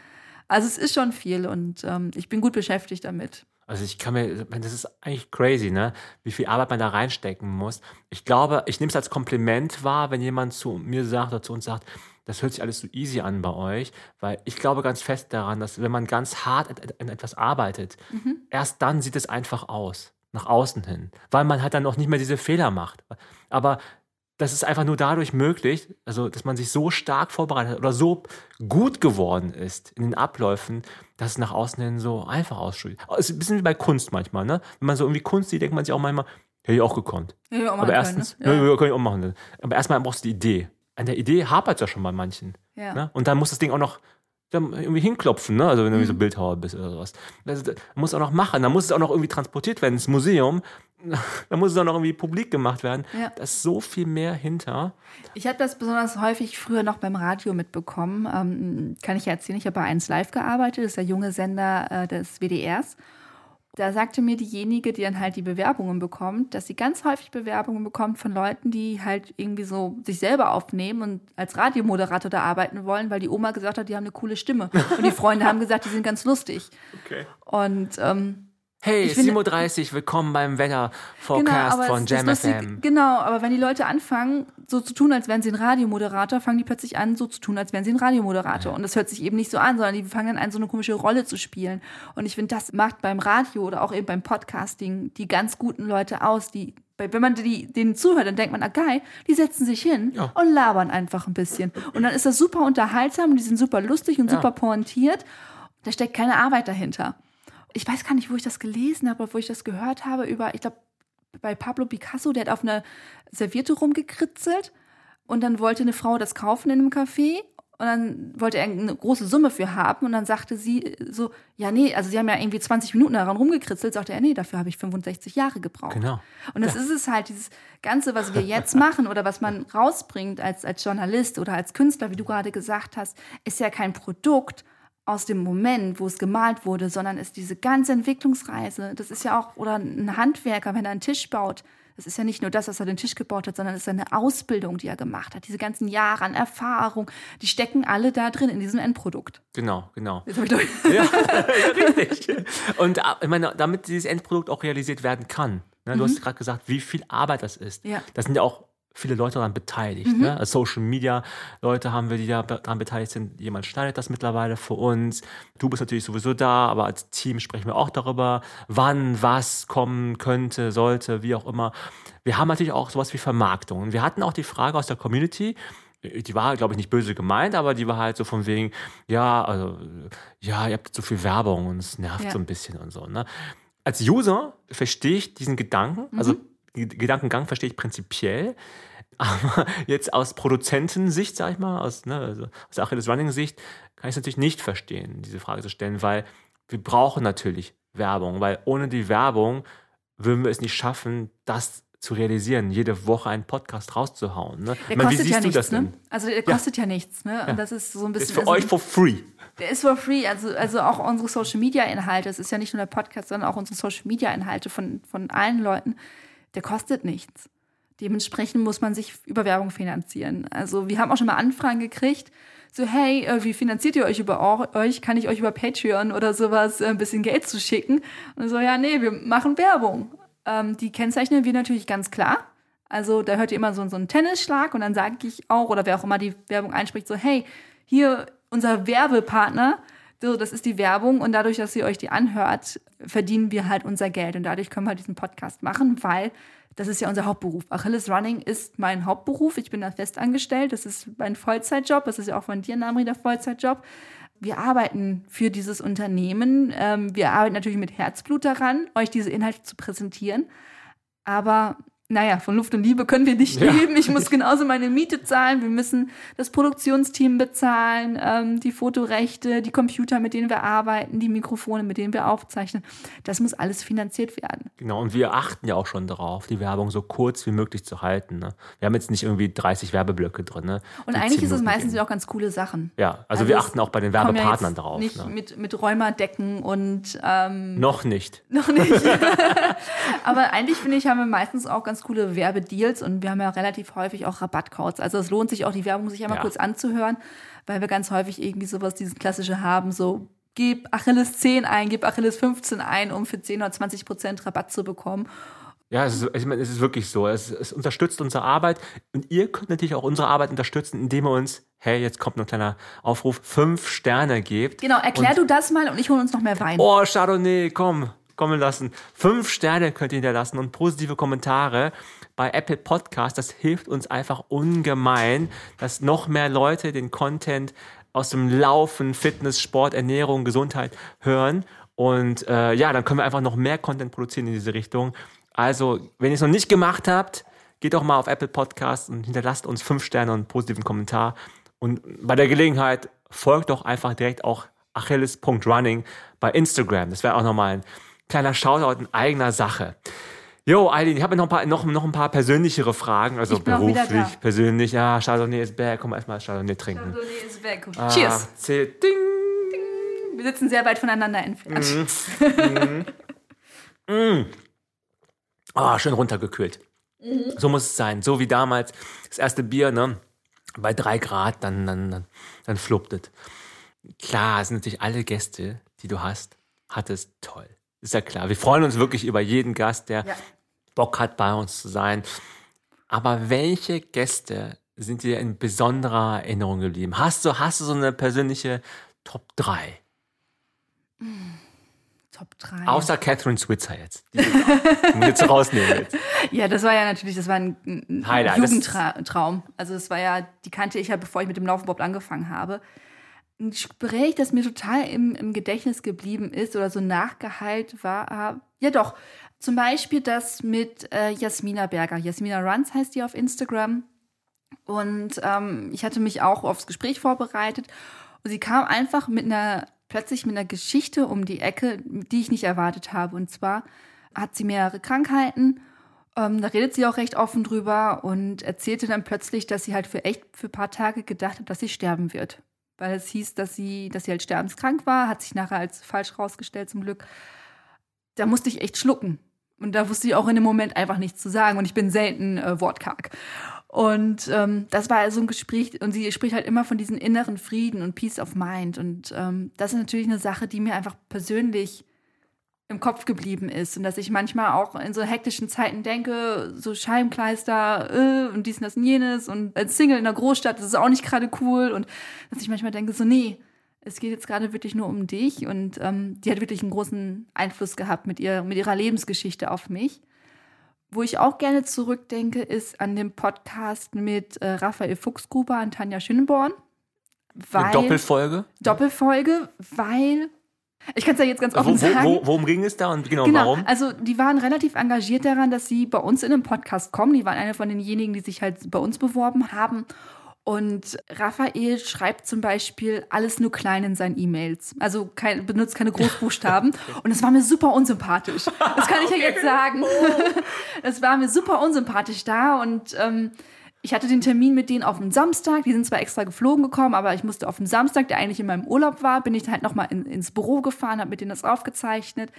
Also es ist schon viel und ähm, ich bin gut beschäftigt damit. Also ich kann mir, das ist eigentlich crazy, ne? Wie viel Arbeit man da reinstecken muss. Ich glaube, ich nehme es als Kompliment wahr, wenn jemand zu mir sagt oder zu uns sagt, das hört sich alles so easy an bei euch, weil ich glaube ganz fest daran, dass wenn man ganz hart an etwas arbeitet, mhm. erst dann sieht es einfach aus, nach außen hin, weil man halt dann auch nicht mehr diese Fehler macht. Aber das ist einfach nur dadurch möglich, also dass man sich so stark vorbereitet hat oder so gut geworden ist in den Abläufen, dass es nach außen hin so einfach ausschaut. Es ist ein bisschen wie bei Kunst manchmal, ne? Wenn man so irgendwie Kunst sieht, denkt man sich auch manchmal, hätte ich auch gekonnt. Ja, auch Aber erstens, können, ne? ja. kann ich auch machen. Aber erstmal brauchst du die Idee. An der Idee hapert es ja schon bei manchen. Ja. Ne? Und dann muss das Ding auch noch irgendwie hinklopfen, ne? Also wenn du irgendwie so mhm. Bildhauer bist oder sowas. Das, das muss auch noch machen, dann muss es auch noch irgendwie transportiert werden ins Museum. Da muss es auch noch irgendwie publik gemacht werden. Ja. Da ist so viel mehr hinter. Ich habe das besonders häufig früher noch beim Radio mitbekommen. Ähm, kann ich ja erzählen, ich habe bei 1 Live gearbeitet, das ist der junge Sender äh, des WDRs. Da sagte mir diejenige, die dann halt die Bewerbungen bekommt, dass sie ganz häufig Bewerbungen bekommt von Leuten, die halt irgendwie so sich selber aufnehmen und als Radiomoderator da arbeiten wollen, weil die Oma gesagt hat, die haben eine coole Stimme. Und die Freunde haben gesagt, die sind ganz lustig. Okay. Und ähm, Hey, 7.30 Uhr, willkommen beim Wetter-Forecast genau, von JamFM. Genau, aber wenn die Leute anfangen, so zu tun, als wären sie ein Radiomoderator, fangen die plötzlich an, so zu tun, als wären sie ein Radiomoderator. Ja. Und das hört sich eben nicht so an, sondern die fangen an, so eine komische Rolle zu spielen. Und ich finde, das macht beim Radio oder auch eben beim Podcasting die ganz guten Leute aus, die wenn man die, denen zuhört, dann denkt man, ah geil, die setzen sich hin ja. und labern einfach ein bisschen. Und dann ist das super unterhaltsam und die sind super lustig und ja. super pointiert. Da steckt keine Arbeit dahinter ich weiß gar nicht, wo ich das gelesen habe, wo ich das gehört habe, über, ich glaube, bei Pablo Picasso, der hat auf einer Serviette rumgekritzelt und dann wollte eine Frau das kaufen in einem Café und dann wollte er eine große Summe für haben und dann sagte sie so, ja, nee, also sie haben ja irgendwie 20 Minuten daran rumgekritzelt, sagte er, nee, dafür habe ich 65 Jahre gebraucht. Genau. Und das ja. ist es halt, dieses Ganze, was wir jetzt machen oder was man rausbringt als, als Journalist oder als Künstler, wie du gerade gesagt hast, ist ja kein Produkt, aus dem Moment, wo es gemalt wurde, sondern ist diese ganze Entwicklungsreise. Das ist ja auch, oder ein Handwerker, wenn er einen Tisch baut, das ist ja nicht nur das, was er den Tisch gebaut hat, sondern es ist eine Ausbildung, die er gemacht hat. Diese ganzen Jahre an Erfahrung, die stecken alle da drin in diesem Endprodukt. Genau, genau. Jetzt ich ja, richtig. Und äh, ich meine, damit dieses Endprodukt auch realisiert werden kann. Ne, du mhm. hast gerade gesagt, wie viel Arbeit das ist. Ja. Das sind ja auch viele Leute daran beteiligt. Mhm. Ne? Also Social Media Leute haben wir, die daran beteiligt sind. Jemand schneidet das mittlerweile für uns. Du bist natürlich sowieso da, aber als Team sprechen wir auch darüber, wann was kommen könnte, sollte, wie auch immer. Wir haben natürlich auch sowas wie Vermarktung. Und wir hatten auch die Frage aus der Community, die war, glaube ich, nicht böse gemeint, aber die war halt so von wegen, ja, also, ja, ihr habt so viel Werbung und es nervt ja. so ein bisschen und so. Ne? Als User verstehe ich diesen Gedanken, also mhm. Gedankengang verstehe ich prinzipiell. Aber jetzt aus Produzentensicht, sag ich mal, aus, ne, also aus Achilles Running-Sicht, kann ich es natürlich nicht verstehen, diese Frage zu stellen, weil wir brauchen natürlich Werbung, weil ohne die Werbung würden wir es nicht schaffen, das zu realisieren, jede Woche einen Podcast rauszuhauen. Ne? Der meine, kostet ja nichts, ne? Also der kostet ja, ja nichts, ne? Und ja. das ist so ein bisschen. Ist für also, euch for free. Der ist for free. Also, also auch unsere Social Media Inhalte, es ist ja nicht nur der Podcast, sondern auch unsere Social Media Inhalte von, von allen Leuten der kostet nichts. Dementsprechend muss man sich über Werbung finanzieren. Also wir haben auch schon mal Anfragen gekriegt, so hey, äh, wie finanziert ihr euch über euch? Kann ich euch über Patreon oder sowas äh, ein bisschen Geld zu schicken? Und so, ja, nee, wir machen Werbung. Ähm, die kennzeichnen wir natürlich ganz klar. Also da hört ihr immer so, so einen Tennisschlag und dann sage ich auch, oder wer auch immer die Werbung einspricht, so hey, hier unser Werbepartner, so, das ist die Werbung und dadurch, dass ihr euch die anhört, verdienen wir halt unser Geld und dadurch können wir diesen Podcast machen, weil das ist ja unser Hauptberuf. Achilles Running ist mein Hauptberuf. Ich bin da fest angestellt. Das ist mein Vollzeitjob. Das ist ja auch von dir, Namri, der Vollzeitjob. Wir arbeiten für dieses Unternehmen. Ähm, wir arbeiten natürlich mit Herzblut daran, euch diese Inhalte zu präsentieren. Aber naja, von Luft und Liebe können wir nicht ja. leben. Ich muss genauso meine Miete zahlen. Wir müssen das Produktionsteam bezahlen, ähm, die Fotorechte, die Computer, mit denen wir arbeiten, die Mikrofone, mit denen wir aufzeichnen. Das muss alles finanziert werden. Genau, und wir achten ja auch schon darauf, die Werbung so kurz wie möglich zu halten. Ne? Wir haben jetzt nicht irgendwie 30 Werbeblöcke drin. Ne? Und eigentlich ist es meistens auch ganz coole Sachen. Ja, also, also wir achten auch bei den Werbepartnern ja drauf. Nicht ne? mit, mit Rheumadecken und. Ähm, noch nicht. Noch nicht. Aber eigentlich finde ich, haben wir meistens auch ganz ganz coole Werbedeals und wir haben ja relativ häufig auch Rabattcodes. Also es lohnt sich auch, die Werbung sich einmal ja. kurz anzuhören, weil wir ganz häufig irgendwie sowas, dieses klassische haben, so gib Achilles 10 ein, gib Achilles 15 ein, um für 10 oder 20 Prozent Rabatt zu bekommen. Ja, es ist, ich meine, es ist wirklich so. Es, es unterstützt unsere Arbeit und ihr könnt natürlich auch unsere Arbeit unterstützen, indem ihr uns, hey, jetzt kommt noch ein kleiner Aufruf, fünf Sterne gebt. Genau, erklär und, du das mal und ich hole uns noch mehr Wein. Oh, Chardonnay, komm, kommen lassen. Fünf Sterne könnt ihr hinterlassen und positive Kommentare bei Apple Podcast. Das hilft uns einfach ungemein, dass noch mehr Leute den Content aus dem Laufen, Fitness, Sport, Ernährung, Gesundheit hören. Und äh, ja, dann können wir einfach noch mehr Content produzieren in diese Richtung. Also, wenn ihr es noch nicht gemacht habt, geht doch mal auf Apple Podcasts und hinterlasst uns fünf Sterne und einen positiven Kommentar. Und bei der Gelegenheit folgt doch einfach direkt auch achilles.running bei Instagram. Das wäre auch nochmal ein kleiner Shoutout in eigener Sache. Jo, Eileen, ich habe noch, ein paar, noch, noch ein paar persönlichere Fragen, also beruflich, persönlich. Ja, Chardonnay ist back. Komm erstmal Chardonnay trinken. Chardonnay ist back. Ah, Cheers. Ding. Ding. Wir sitzen sehr weit voneinander entfernt. Mm. mm. Oh, schön runtergekühlt. Mhm. So muss es sein. So wie damals das erste Bier, ne? Bei drei Grad, dann, dann, dann, dann fluppt es. Klar, sind natürlich alle Gäste, die du hast, hattest toll. Ist ja klar. Wir freuen uns wirklich über jeden Gast, der ja. Bock hat, bei uns zu sein. Aber welche Gäste sind dir in besonderer Erinnerung geblieben? Hast du, hast du so eine persönliche Top 3? Mhm. Top 3. Außer Catherine Switzer jetzt. Die jetzt rausnehmen jetzt. Ja, das war ja natürlich, das war ein, ein Jugendtraum. Also das war ja, die kannte ich ja, bevor ich mit dem Laufen überhaupt angefangen habe. Ein Gespräch, das mir total im, im Gedächtnis geblieben ist oder so nachgeheilt war, ja doch, zum Beispiel das mit äh, Jasmina Berger. Jasmina Runs heißt die auf Instagram. Und ähm, ich hatte mich auch aufs Gespräch vorbereitet. Und sie kam einfach mit einer plötzlich mit einer Geschichte um die Ecke, die ich nicht erwartet habe. Und zwar hat sie mehrere Krankheiten. Ähm, da redet sie auch recht offen drüber und erzählte dann plötzlich, dass sie halt für echt für ein paar Tage gedacht hat, dass sie sterben wird. Weil es hieß, dass sie, dass sie halt sterbenskrank war, hat sich nachher als falsch rausgestellt zum Glück. Da musste ich echt schlucken. Und da wusste ich auch in dem Moment einfach nichts zu sagen. Und ich bin selten äh, wortkarg. Und ähm, das war also ein Gespräch, und sie spricht halt immer von diesem inneren Frieden und Peace of Mind. Und ähm, das ist natürlich eine Sache, die mir einfach persönlich im Kopf geblieben ist. Und dass ich manchmal auch in so hektischen Zeiten denke, so Scheibenkleister äh, und dies und das und jenes und als Single in der Großstadt, das ist auch nicht gerade cool. Und dass ich manchmal denke, so, nee, es geht jetzt gerade wirklich nur um dich. Und ähm, die hat wirklich einen großen Einfluss gehabt mit, ihr, mit ihrer Lebensgeschichte auf mich. Wo ich auch gerne zurückdenke, ist an dem Podcast mit äh, Raphael Fuchsgruber und Tanja Schönborn. Weil, Doppelfolge? Doppelfolge, weil ich kann es ja jetzt ganz offen wo, sagen. Wo, worum ging es da und genau, genau, warum? Also die waren relativ engagiert daran, dass sie bei uns in den Podcast kommen. Die waren eine von denjenigen, die sich halt bei uns beworben haben. Und Raphael schreibt zum Beispiel alles nur klein in seinen E-Mails. Also kein, benutzt keine Großbuchstaben. Und das war mir super unsympathisch. Das kann ich ja jetzt sagen. Das war mir super unsympathisch da. Und ähm, ich hatte den Termin mit denen auf dem Samstag. Die sind zwar extra geflogen gekommen, aber ich musste auf dem Samstag, der eigentlich in meinem Urlaub war, bin ich halt nochmal in, ins Büro gefahren, habe mit denen das aufgezeichnet.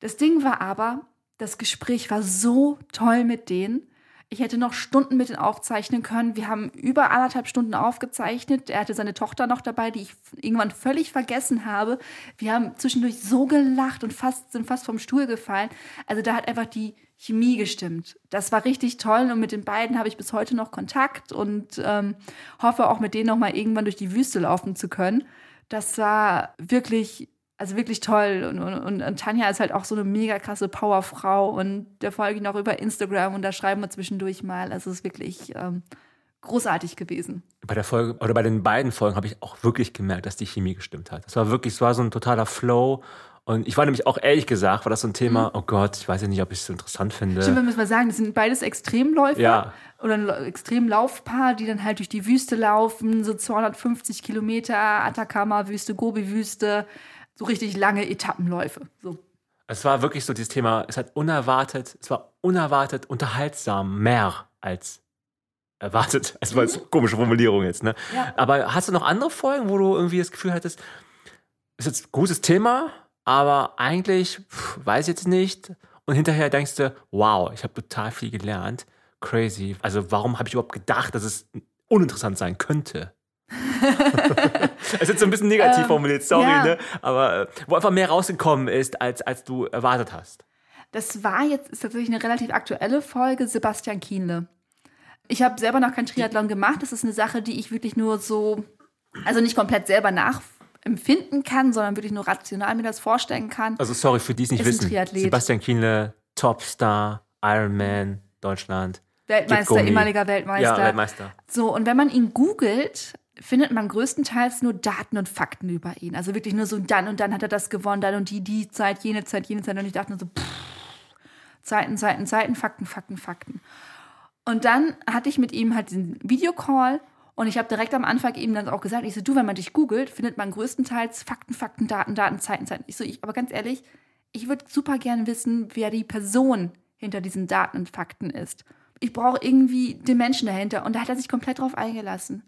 Das Ding war aber, das Gespräch war so toll mit denen. Ich hätte noch Stunden mit ihm aufzeichnen können. Wir haben über anderthalb Stunden aufgezeichnet. Er hatte seine Tochter noch dabei, die ich irgendwann völlig vergessen habe. Wir haben zwischendurch so gelacht und fast, sind fast vom Stuhl gefallen. Also da hat einfach die Chemie gestimmt. Das war richtig toll und mit den beiden habe ich bis heute noch Kontakt und ähm, hoffe auch mit denen noch mal irgendwann durch die Wüste laufen zu können. Das war wirklich also wirklich toll. Und, und, und, Tanja ist halt auch so eine mega krasse Powerfrau und der folge ich noch über Instagram und da schreiben wir zwischendurch mal. Also es ist wirklich ähm, großartig gewesen. Bei der Folge oder bei den beiden Folgen habe ich auch wirklich gemerkt, dass die Chemie gestimmt hat. Es war wirklich, es war so ein totaler Flow. Und ich war nämlich auch ehrlich gesagt, war das so ein Thema, mhm. oh Gott, ich weiß ja nicht, ob ich es so interessant finde. Stimmt, wir müssen mal sagen, das sind beides Extremläufer ja. oder ein Extremlaufpaar, die dann halt durch die Wüste laufen, so 250 Kilometer, Atacama-Wüste, Gobi-Wüste so richtig lange Etappenläufe. So. Es war wirklich so dieses Thema, es hat unerwartet, es war unerwartet unterhaltsam, mehr als erwartet. Es war jetzt mhm. komische Formulierung jetzt, ne? Ja. Aber hast du noch andere Folgen, wo du irgendwie das Gefühl hattest, ist jetzt ein gutes Thema, aber eigentlich pff, weiß ich jetzt nicht. Und hinterher denkst du, wow, ich habe total viel gelernt. Crazy. Also warum habe ich überhaupt gedacht, dass es uninteressant sein könnte? Es ist so ein bisschen negativ Ähm, formuliert, sorry, ja. ne? Aber äh, wo einfach mehr rausgekommen ist, als, als du erwartet hast. Das war jetzt ist tatsächlich eine relativ aktuelle Folge, Sebastian Kienle. Ich habe selber noch kein Triathlon gemacht. Das ist eine Sache, die ich wirklich nur so, also nicht komplett selber nachempfinden kann, sondern wirklich nur rational mir das vorstellen kann. Also sorry, für die es nicht wissen. Sebastian Kienle, Topstar, Ironman, Deutschland. Weltmeister, ehemaliger Weltmeister. Ja, Weltmeister. So, und wenn man ihn googelt, findet man größtenteils nur Daten und Fakten über ihn. Also wirklich nur so, dann und dann hat er das gewonnen, dann und die, die Zeit, jene Zeit, jene Zeit. Und ich dachte nur so, pff, Zeiten, Zeiten, Zeiten, Fakten, Fakten, Fakten. Und dann hatte ich mit ihm halt den Videocall und ich habe direkt am Anfang ihm dann auch gesagt, ich so, du, wenn man dich googelt, findet man größtenteils Fakten, Fakten, Daten, Daten, Zeiten, Zeiten. Ich so, ich, aber ganz ehrlich, ich würde super gerne wissen, wer die Person hinter diesen Daten und Fakten ist. Ich brauche irgendwie den Menschen dahinter. Und da hat er sich komplett drauf eingelassen.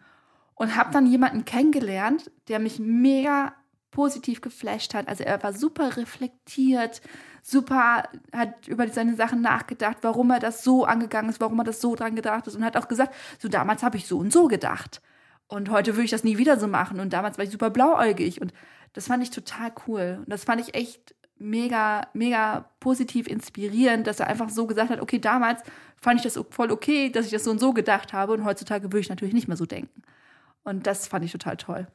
Und habe dann jemanden kennengelernt, der mich mega positiv geflasht hat. Also er war super reflektiert, super, hat über seine Sachen nachgedacht, warum er das so angegangen ist, warum er das so dran gedacht ist und hat auch gesagt, so damals habe ich so und so gedacht. Und heute würde ich das nie wieder so machen. Und damals war ich super blauäugig. Und das fand ich total cool. Und das fand ich echt mega, mega positiv inspirierend, dass er einfach so gesagt hat, okay, damals fand ich das voll okay, dass ich das so und so gedacht habe. Und heutzutage würde ich natürlich nicht mehr so denken. Und das fand ich total toll.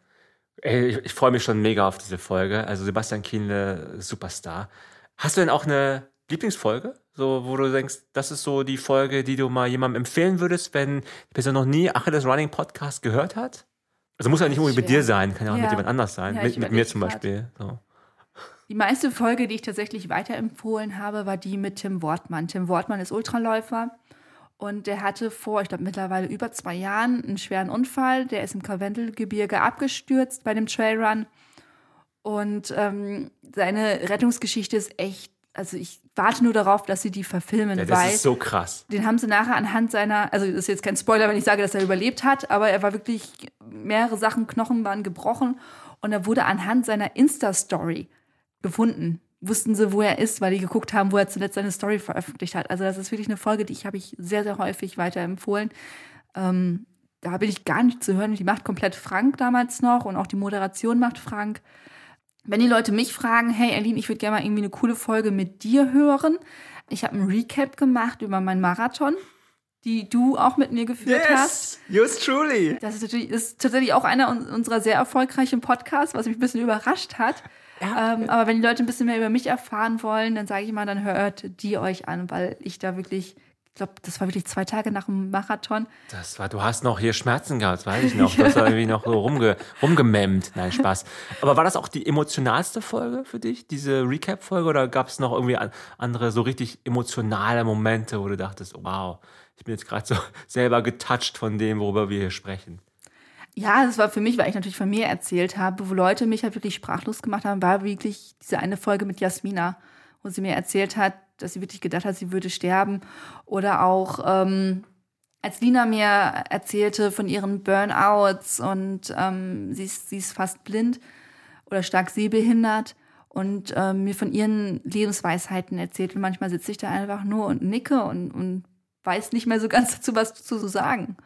Ey, ich, ich freue mich schon mega auf diese Folge. Also Sebastian Kienle, Superstar. Hast du denn auch eine Lieblingsfolge? So, wo du denkst, das ist so die Folge, die du mal jemandem empfehlen würdest, wenn die Person noch nie Achilles Running Podcast gehört hat? Also muss ja nicht unbedingt mit dir sein, kann ja auch Ja. mit jemand anders sein. Ja, mit, mit mir zum grad. Beispiel. So. Die meiste Folge, die ich tatsächlich weiterempfohlen habe, war die mit Tim Wortmann. Tim Wortmann ist Ultraläufer und der hatte vor, ich glaube mittlerweile über zwei Jahren, einen schweren Unfall. Der ist im Karwendelgebirge abgestürzt bei dem Trailrun und ähm, seine Rettungsgeschichte ist echt, also ich warte nur darauf, dass sie die verfilmen, Ja, das weil ist so krass. den haben sie nachher anhand seiner, also das ist jetzt kein Spoiler, wenn ich sage, dass er überlebt hat, aber er war wirklich, mehrere Sachen, Knochen waren gebrochen und er wurde anhand seiner Insta-Story gefunden. Wussten sie, wo er ist, weil die geguckt haben, wo er zuletzt seine Story veröffentlicht hat. Also das ist wirklich eine Folge, die ich habe ich sehr, sehr häufig weiterempfohlen. Ähm, da bin ich gar nicht zu hören. Die macht komplett Frank damals noch und auch die Moderation macht Frank. Wenn die Leute mich fragen, hey Aline, ich würde gerne mal irgendwie eine coole Folge mit dir hören. Ich habe einen Recap gemacht über meinen Marathon, die du auch mit mir geführt hast. yours truly. Das ist natürlich ist tatsächlich auch einer un- unserer sehr erfolgreichen Podcasts, was mich ein bisschen überrascht hat. Ähm, aber wenn die Leute ein bisschen mehr über mich erfahren wollen, dann sage ich mal, dann hört die euch an, weil ich da wirklich, ich glaube, das war wirklich zwei Tage nach dem Marathon. Das war, du hast noch hier Schmerzen gehabt, weiß ich noch. Du hast da irgendwie noch so rumge, rumgememmt. Nein, Spaß. Aber war das auch die emotionalste Folge für dich, diese Recap-Folge? Oder gab es noch irgendwie an, andere so richtig emotionale Momente, wo du dachtest, wow, ich bin jetzt gerade so selber getouched von dem, worüber wir hier sprechen? Ja, das war für mich, weil ich natürlich von mir erzählt habe, wo Leute mich halt wirklich sprachlos gemacht haben, war wirklich diese eine Folge mit Jasmina, wo sie mir erzählt hat, dass sie wirklich gedacht hat, sie würde sterben. Oder auch, ähm, als Lina mir erzählte von ihren Burnouts und ähm, sie, ist, sie ist fast blind oder stark sehbehindert und ähm, mir von ihren Lebensweisheiten erzählt. Und manchmal sitze ich da einfach nur und nicke und, und weiß nicht mehr so ganz dazu, was zu sagen.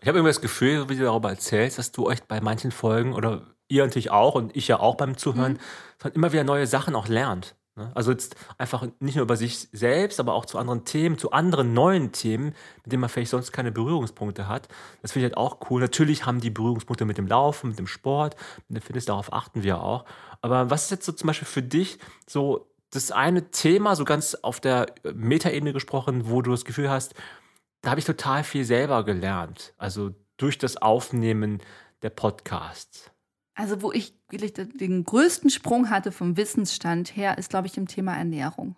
Ich habe irgendwie das Gefühl, wie du darüber erzählst, dass du euch bei manchen Folgen oder ihr natürlich auch und ich ja auch beim Zuhören von immer wieder neue Sachen auch lernt. ne? Also jetzt einfach nicht nur über sich selbst, aber auch zu anderen Themen, zu anderen neuen Themen, mit denen man vielleicht sonst keine Berührungspunkte hat. Das finde ich halt auch cool. Natürlich haben die Berührungspunkte mit dem Laufen, mit dem Sport, mit dem Fitness, darauf achten wir auch. Aber was ist jetzt so zum Beispiel für dich so das eine Thema, so ganz auf der Metaebene gesprochen, wo du das Gefühl hast, da habe ich total viel selber gelernt. Also durch das Aufnehmen der Podcasts. Also, wo ich den größten Sprung hatte vom Wissensstand her, ist, glaube ich, im Thema Ernährung.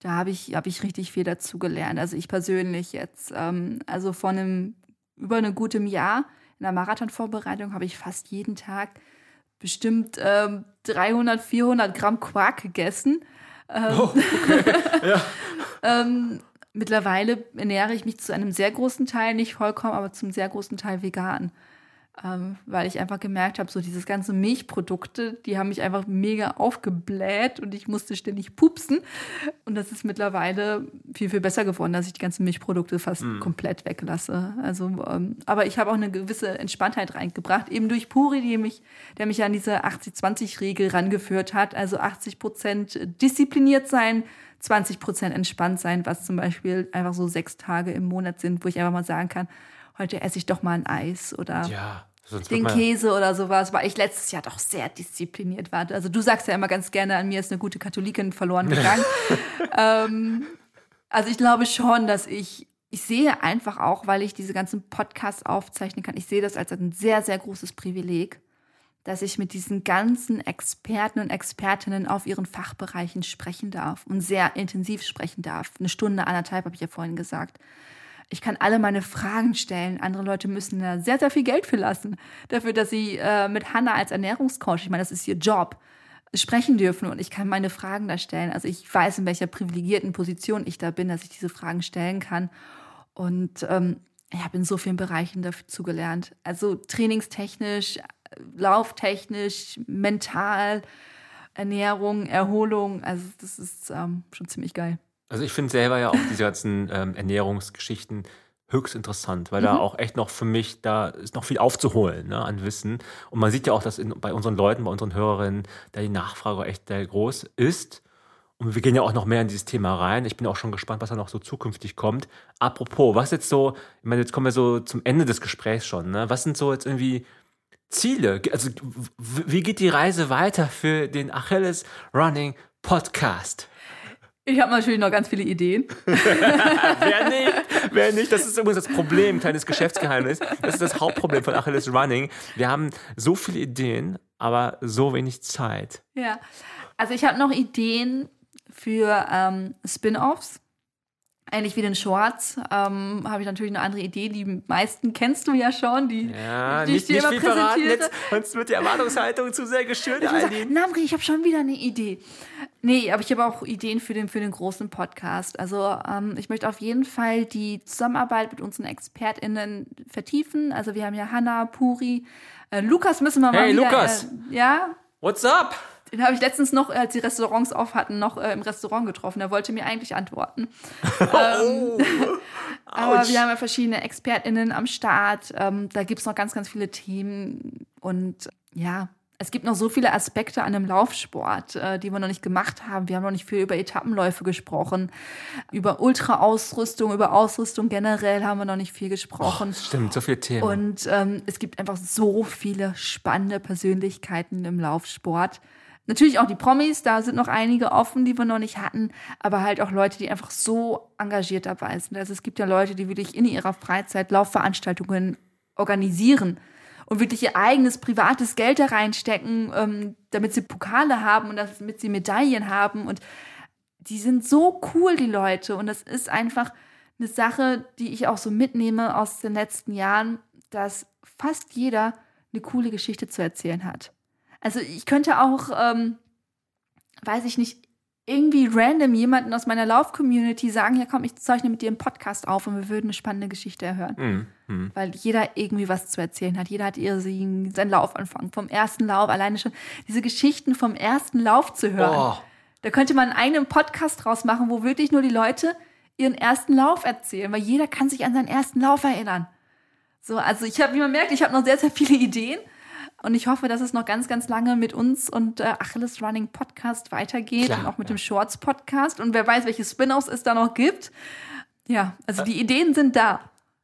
Da habe ich, hab ich richtig viel dazu gelernt. Also ich persönlich jetzt. Ähm, also vor einem, über einem guten Jahr in der Marathonvorbereitung habe ich fast jeden Tag bestimmt ähm, 300, 400 Gramm Quark gegessen. Ähm, ähm, mittlerweile ernähre ich mich zu einem sehr großen Teil, nicht vollkommen, aber zum sehr großen Teil vegan. Ähm, weil ich einfach gemerkt habe, so dieses ganze Milchprodukte, die haben mich einfach mega aufgebläht und ich musste ständig pupsen. Und das ist mittlerweile viel, viel besser geworden, dass ich die ganzen Milchprodukte fast mm. komplett weglasse. Also, ähm, aber ich habe auch eine gewisse Entspanntheit reingebracht, eben durch Puri, die mich, der mich an diese 80-20-Regel rangeführt hat. Also 80 Prozent diszipliniert sein, 20 Prozent entspannt sein, was zum Beispiel einfach so sechs Tage im Monat sind, wo ich einfach mal sagen kann, heute esse ich doch mal ein Eis oder ja, den Käse oder sowas, weil ich letztes Jahr doch sehr diszipliniert war. Also du sagst ja immer ganz gerne, an mir ist eine gute Katholikin verloren gegangen. ähm, also ich glaube schon, dass ich, ich sehe einfach auch, weil ich diese ganzen Podcasts aufzeichnen kann, ich sehe das als ein sehr, sehr großes Privileg, dass ich mit diesen ganzen Experten und Expertinnen auf ihren Fachbereichen sprechen darf und sehr intensiv sprechen darf. Eine Stunde, anderthalb habe ich ja vorhin gesagt. Ich kann alle meine Fragen stellen. Andere Leute müssen da sehr, sehr viel Geld für lassen. Dafür, dass sie äh, mit Hannah als Ernährungscoach, ich meine, das ist ihr Job, sprechen dürfen und ich kann meine Fragen da stellen. Also ich weiß, in welcher privilegierten Position ich da bin, dass ich diese Fragen stellen kann. Und ähm, ich habe in so vielen Bereichen dazu gelernt. Also trainingstechnisch, lauftechnisch, mental, Ernährung, Erholung. Also das ist ähm, schon ziemlich geil. Also ich finde selber ja auch diese ganzen ähm, Ernährungsgeschichten höchst interessant, weil mhm. da auch echt noch für mich, da ist noch viel aufzuholen ne, an Wissen. Und man sieht ja auch, dass in, bei unseren Leuten, bei unseren Hörerinnen, da die Nachfrage echt sehr groß ist. Und wir gehen ja auch noch mehr in dieses Thema rein. Ich bin auch schon gespannt, was da noch so zukünftig kommt. Apropos, was jetzt so, ich meine, jetzt kommen wir so zum Ende des Gesprächs schon. Ne? Was sind so jetzt irgendwie Ziele? Also, wie geht die Reise weiter für den Achilles Running Podcast? Ich habe natürlich noch ganz viele Ideen. wer nicht? Wer nicht? Das ist übrigens das Problem, kleines Geschäftsgeheimnis. Das ist das Hauptproblem von Achilles Running. Wir haben so viele Ideen, aber so wenig Zeit. Ja, also ich habe noch Ideen für ähm, Spin-offs. Ähnlich wie den Shorts ähm, habe ich natürlich eine andere Idee. Die meisten kennst du ja schon, die, ja, die nicht, ich dir nicht immer präsentiere. Jetzt, sonst wird die Erwartungshaltung zu sehr geschürt. Ich Namri, ich habe schon wieder eine Idee. Nee, aber ich habe auch Ideen für den, für den großen Podcast. Also ähm, ich möchte auf jeden Fall die Zusammenarbeit mit unseren ExpertInnen vertiefen. Also wir haben ja Hanna, Puri, äh, Lukas müssen wir mal hey, wieder... Hey Lukas! Äh, ja? What's up? Den habe ich letztens noch, als die Restaurants auf hatten, noch äh, im Restaurant getroffen. Er wollte mir eigentlich antworten. ähm, aber wir haben ja verschiedene ExpertInnen am Start. Ähm, da gibt es noch ganz, ganz viele Themen. Und ja, es gibt noch so viele Aspekte an dem Laufsport, äh, die wir noch nicht gemacht haben. Wir haben noch nicht viel über Etappenläufe gesprochen. Über Ultra-Ausrüstung, über Ausrüstung generell haben wir noch nicht viel gesprochen. Oh, stimmt, so viele Themen. Und ähm, es gibt einfach so viele spannende Persönlichkeiten im Laufsport. Natürlich auch die Promis, da sind noch einige offen, die wir noch nicht hatten, aber halt auch Leute, die einfach so engagiert dabei sind. Also es gibt ja Leute, die wirklich in ihrer Freizeit Laufveranstaltungen organisieren und wirklich ihr eigenes privates Geld da reinstecken, ähm, damit sie Pokale haben und damit sie Medaillen haben. Und die sind so cool, die Leute. Und das ist einfach eine Sache, die ich auch so mitnehme aus den letzten Jahren, dass fast jeder eine coole Geschichte zu erzählen hat. Also ich könnte auch, ähm, weiß ich nicht, irgendwie random jemanden aus meiner Lauf-Community sagen, ja komm, ich zeichne mit dir einen Podcast auf und wir würden eine spannende Geschichte hören. Mhm. Mhm. Weil jeder irgendwie was zu erzählen hat. Jeder hat ihr seinen Laufanfang vom ersten Lauf, alleine schon diese Geschichten vom ersten Lauf zu hören. Oh. Da könnte man einen Podcast draus machen, wo wirklich nur die Leute ihren ersten Lauf erzählen, weil jeder kann sich an seinen ersten Lauf erinnern. So, also ich habe, wie man merkt, ich habe noch sehr, sehr viele Ideen. Und ich hoffe, dass es noch ganz, ganz lange mit uns und äh, Achilles Running Podcast weitergeht Klar, und auch mit ja. dem Shorts Podcast. Und wer weiß, welche Spin-offs es da noch gibt. Ja, also die Ideen sind da.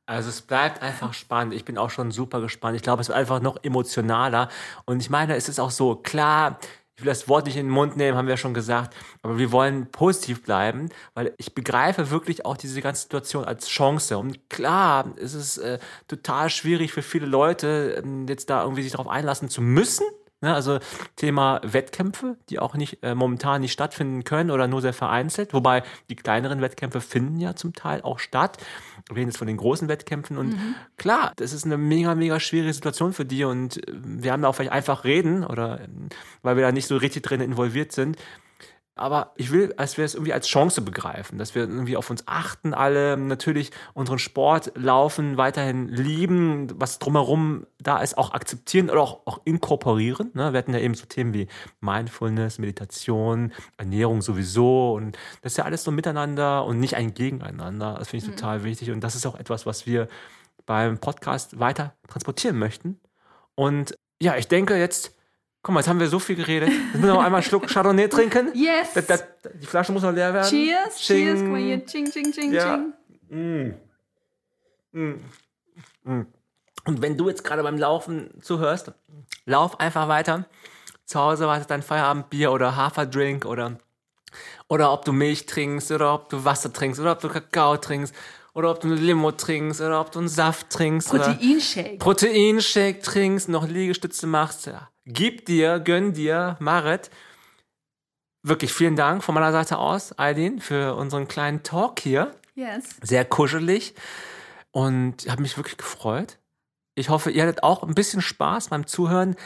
Also es bleibt einfach spannend. Ich bin auch schon super gespannt. Ich glaube, es wird einfach noch emotionaler. Und ich meine, es ist auch so, klar, ich will das Wort nicht in den Mund nehmen, haben wir ja schon gesagt, aber wir wollen positiv bleiben, weil ich begreife wirklich auch diese ganze Situation als Chance. Und klar, es ist äh, total schwierig für viele Leute, ähm, jetzt da irgendwie sich darauf einlassen zu müssen. Ne? Also Thema Wettkämpfe, die auch nicht äh, momentan nicht stattfinden können oder nur sehr vereinzelt, wobei die kleineren Wettkämpfe finden ja zum Teil auch statt. Wir reden jetzt von den großen Wettkämpfen und mhm. klar, das ist eine mega, mega schwierige Situation für die und äh, wir haben da auch vielleicht einfach reden oder weil wir da nicht so richtig drin involviert sind. Aber ich will, dass wir es irgendwie als Chance begreifen, dass wir irgendwie auf uns achten, alle natürlich unseren Sport laufen, weiterhin lieben, was drumherum da ist, auch akzeptieren oder auch, auch inkorporieren. Ne? Wir hatten ja eben so Themen wie Mindfulness, Meditation, Ernährung sowieso und das ist ja alles so miteinander und nicht ein Gegeneinander. Das finde ich mhm. total wichtig und das ist auch etwas, was wir beim Podcast weiter transportieren möchten. Und ja, ich denke jetzt, Guck mal, jetzt haben wir so viel geredet. Jetzt müssen wir noch einmal einen Schluck Chardonnay trinken. Yes. Das, das, die Flasche muss noch leer werden. Cheers. Ching. Cheers. Guck mal hier. Ching, ching, ching, ja. ching. Mm. Mm. Mm. Und wenn du jetzt gerade beim Laufen zuhörst, lauf einfach weiter. Zu Hause wartet dein Feierabendbier oder Haferdrink oder, oder ob du Milch trinkst oder ob du Wasser trinkst oder ob du Kakao trinkst oder ob du eine Limo trinkst oder ob du einen Saft trinkst. Proteinshake. Proteinshake trinkst, noch Liegestütze machst. Ja. Gib dir, gönn dir, Marit. Wirklich vielen Dank von meiner Seite aus, Eileen, für unseren kleinen Talk hier. Yes. Sehr kuschelig. Und ich habe mich wirklich gefreut. Ich hoffe, ihr hattet auch ein bisschen Spaß beim Zuhören.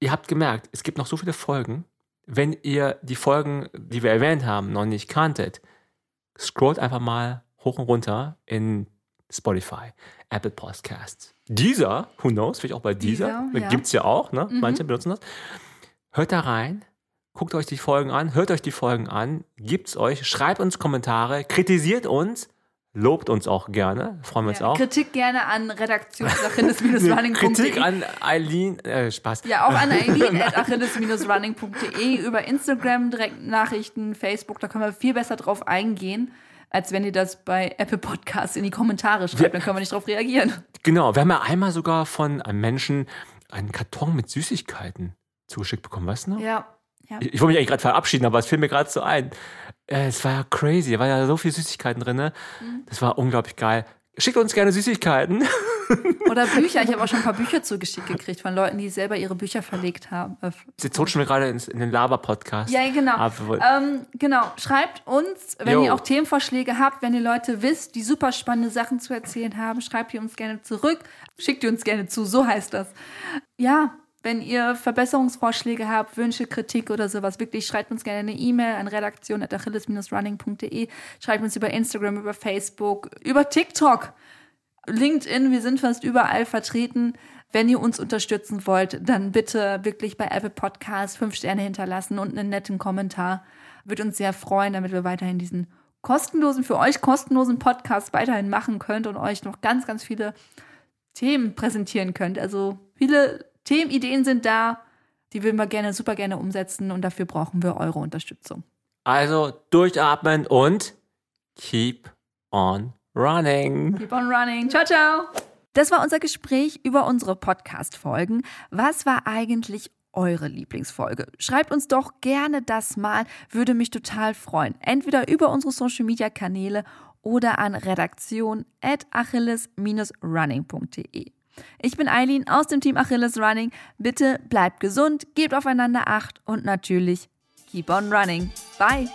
Ihr habt gemerkt, es gibt noch so viele Folgen. Wenn ihr die Folgen, die wir erwähnt haben, noch nicht kanntet, scrollt einfach mal hoch und runter in Spotify, Apple Podcasts. Dieser, who knows, vielleicht auch bei dieser, dieser ja. gibt es ja auch, ne? Mhm. manche benutzen das. Hört da rein, guckt euch die Folgen an, hört euch die Folgen an, gibt's euch, schreibt uns Kommentare, kritisiert uns, lobt uns auch gerne, freuen wir ja, uns auch. Kritik gerne an redaktionsachilles-running.de. Kritik an Eileen, äh, Spaß. Ja, auch an Eileen at achilles-running.de über Instagram, direkt Nachrichten, Facebook, da können wir viel besser drauf eingehen als wenn ihr das bei Apple Podcasts in die Kommentare schreibt. Wir, dann können wir nicht darauf reagieren. Genau, wir haben ja einmal sogar von einem Menschen einen Karton mit Süßigkeiten zugeschickt bekommen, weißt du noch? Ja. ja. Ich, ich wollte mich eigentlich gerade verabschieden, aber es fiel mir gerade so ein. Äh, es war ja crazy, da war ja so viel Süßigkeiten drin. Ne? Mhm. Das war unglaublich geil. Schickt uns gerne Süßigkeiten. Oder Bücher. Ich habe auch schon ein paar Bücher zugeschickt gekriegt von Leuten, die selber ihre Bücher verlegt haben. Jetzt rutschen wir gerade in den Laber-Podcast. Ja, genau. Ähm, genau. Schreibt uns, wenn jo. ihr auch Themenvorschläge habt, wenn ihr Leute wisst, die super spannende Sachen zu erzählen haben, schreibt ihr uns gerne zurück. Schickt ihr uns gerne zu, so heißt das. Ja, wenn ihr Verbesserungsvorschläge habt, Wünsche, Kritik oder sowas, wirklich schreibt uns gerne eine E-Mail an redaktion.achilles-running.de. Schreibt uns über Instagram, über Facebook, über TikTok. LinkedIn, wir sind fast überall vertreten. Wenn ihr uns unterstützen wollt, dann bitte wirklich bei Apple Podcasts fünf Sterne hinterlassen und einen netten Kommentar. Würde uns sehr freuen, damit wir weiterhin diesen kostenlosen, für euch kostenlosen Podcast weiterhin machen könnt und euch noch ganz, ganz viele Themen präsentieren könnt. Also viele Themenideen sind da, die würden wir gerne, super gerne umsetzen und dafür brauchen wir eure Unterstützung. Also durchatmen und keep on running. Keep on running. Ciao, ciao. Das war unser Gespräch über unsere Podcast-Folgen. Was war eigentlich eure Lieblingsfolge? Schreibt uns doch gerne das mal, würde mich total freuen. Entweder über unsere Social-Media-Kanäle oder an redaktion at achilles-running.de. Ich bin Eileen aus dem Team Achilles Running. Bitte bleibt gesund, gebt aufeinander Acht und natürlich keep on running. Bye!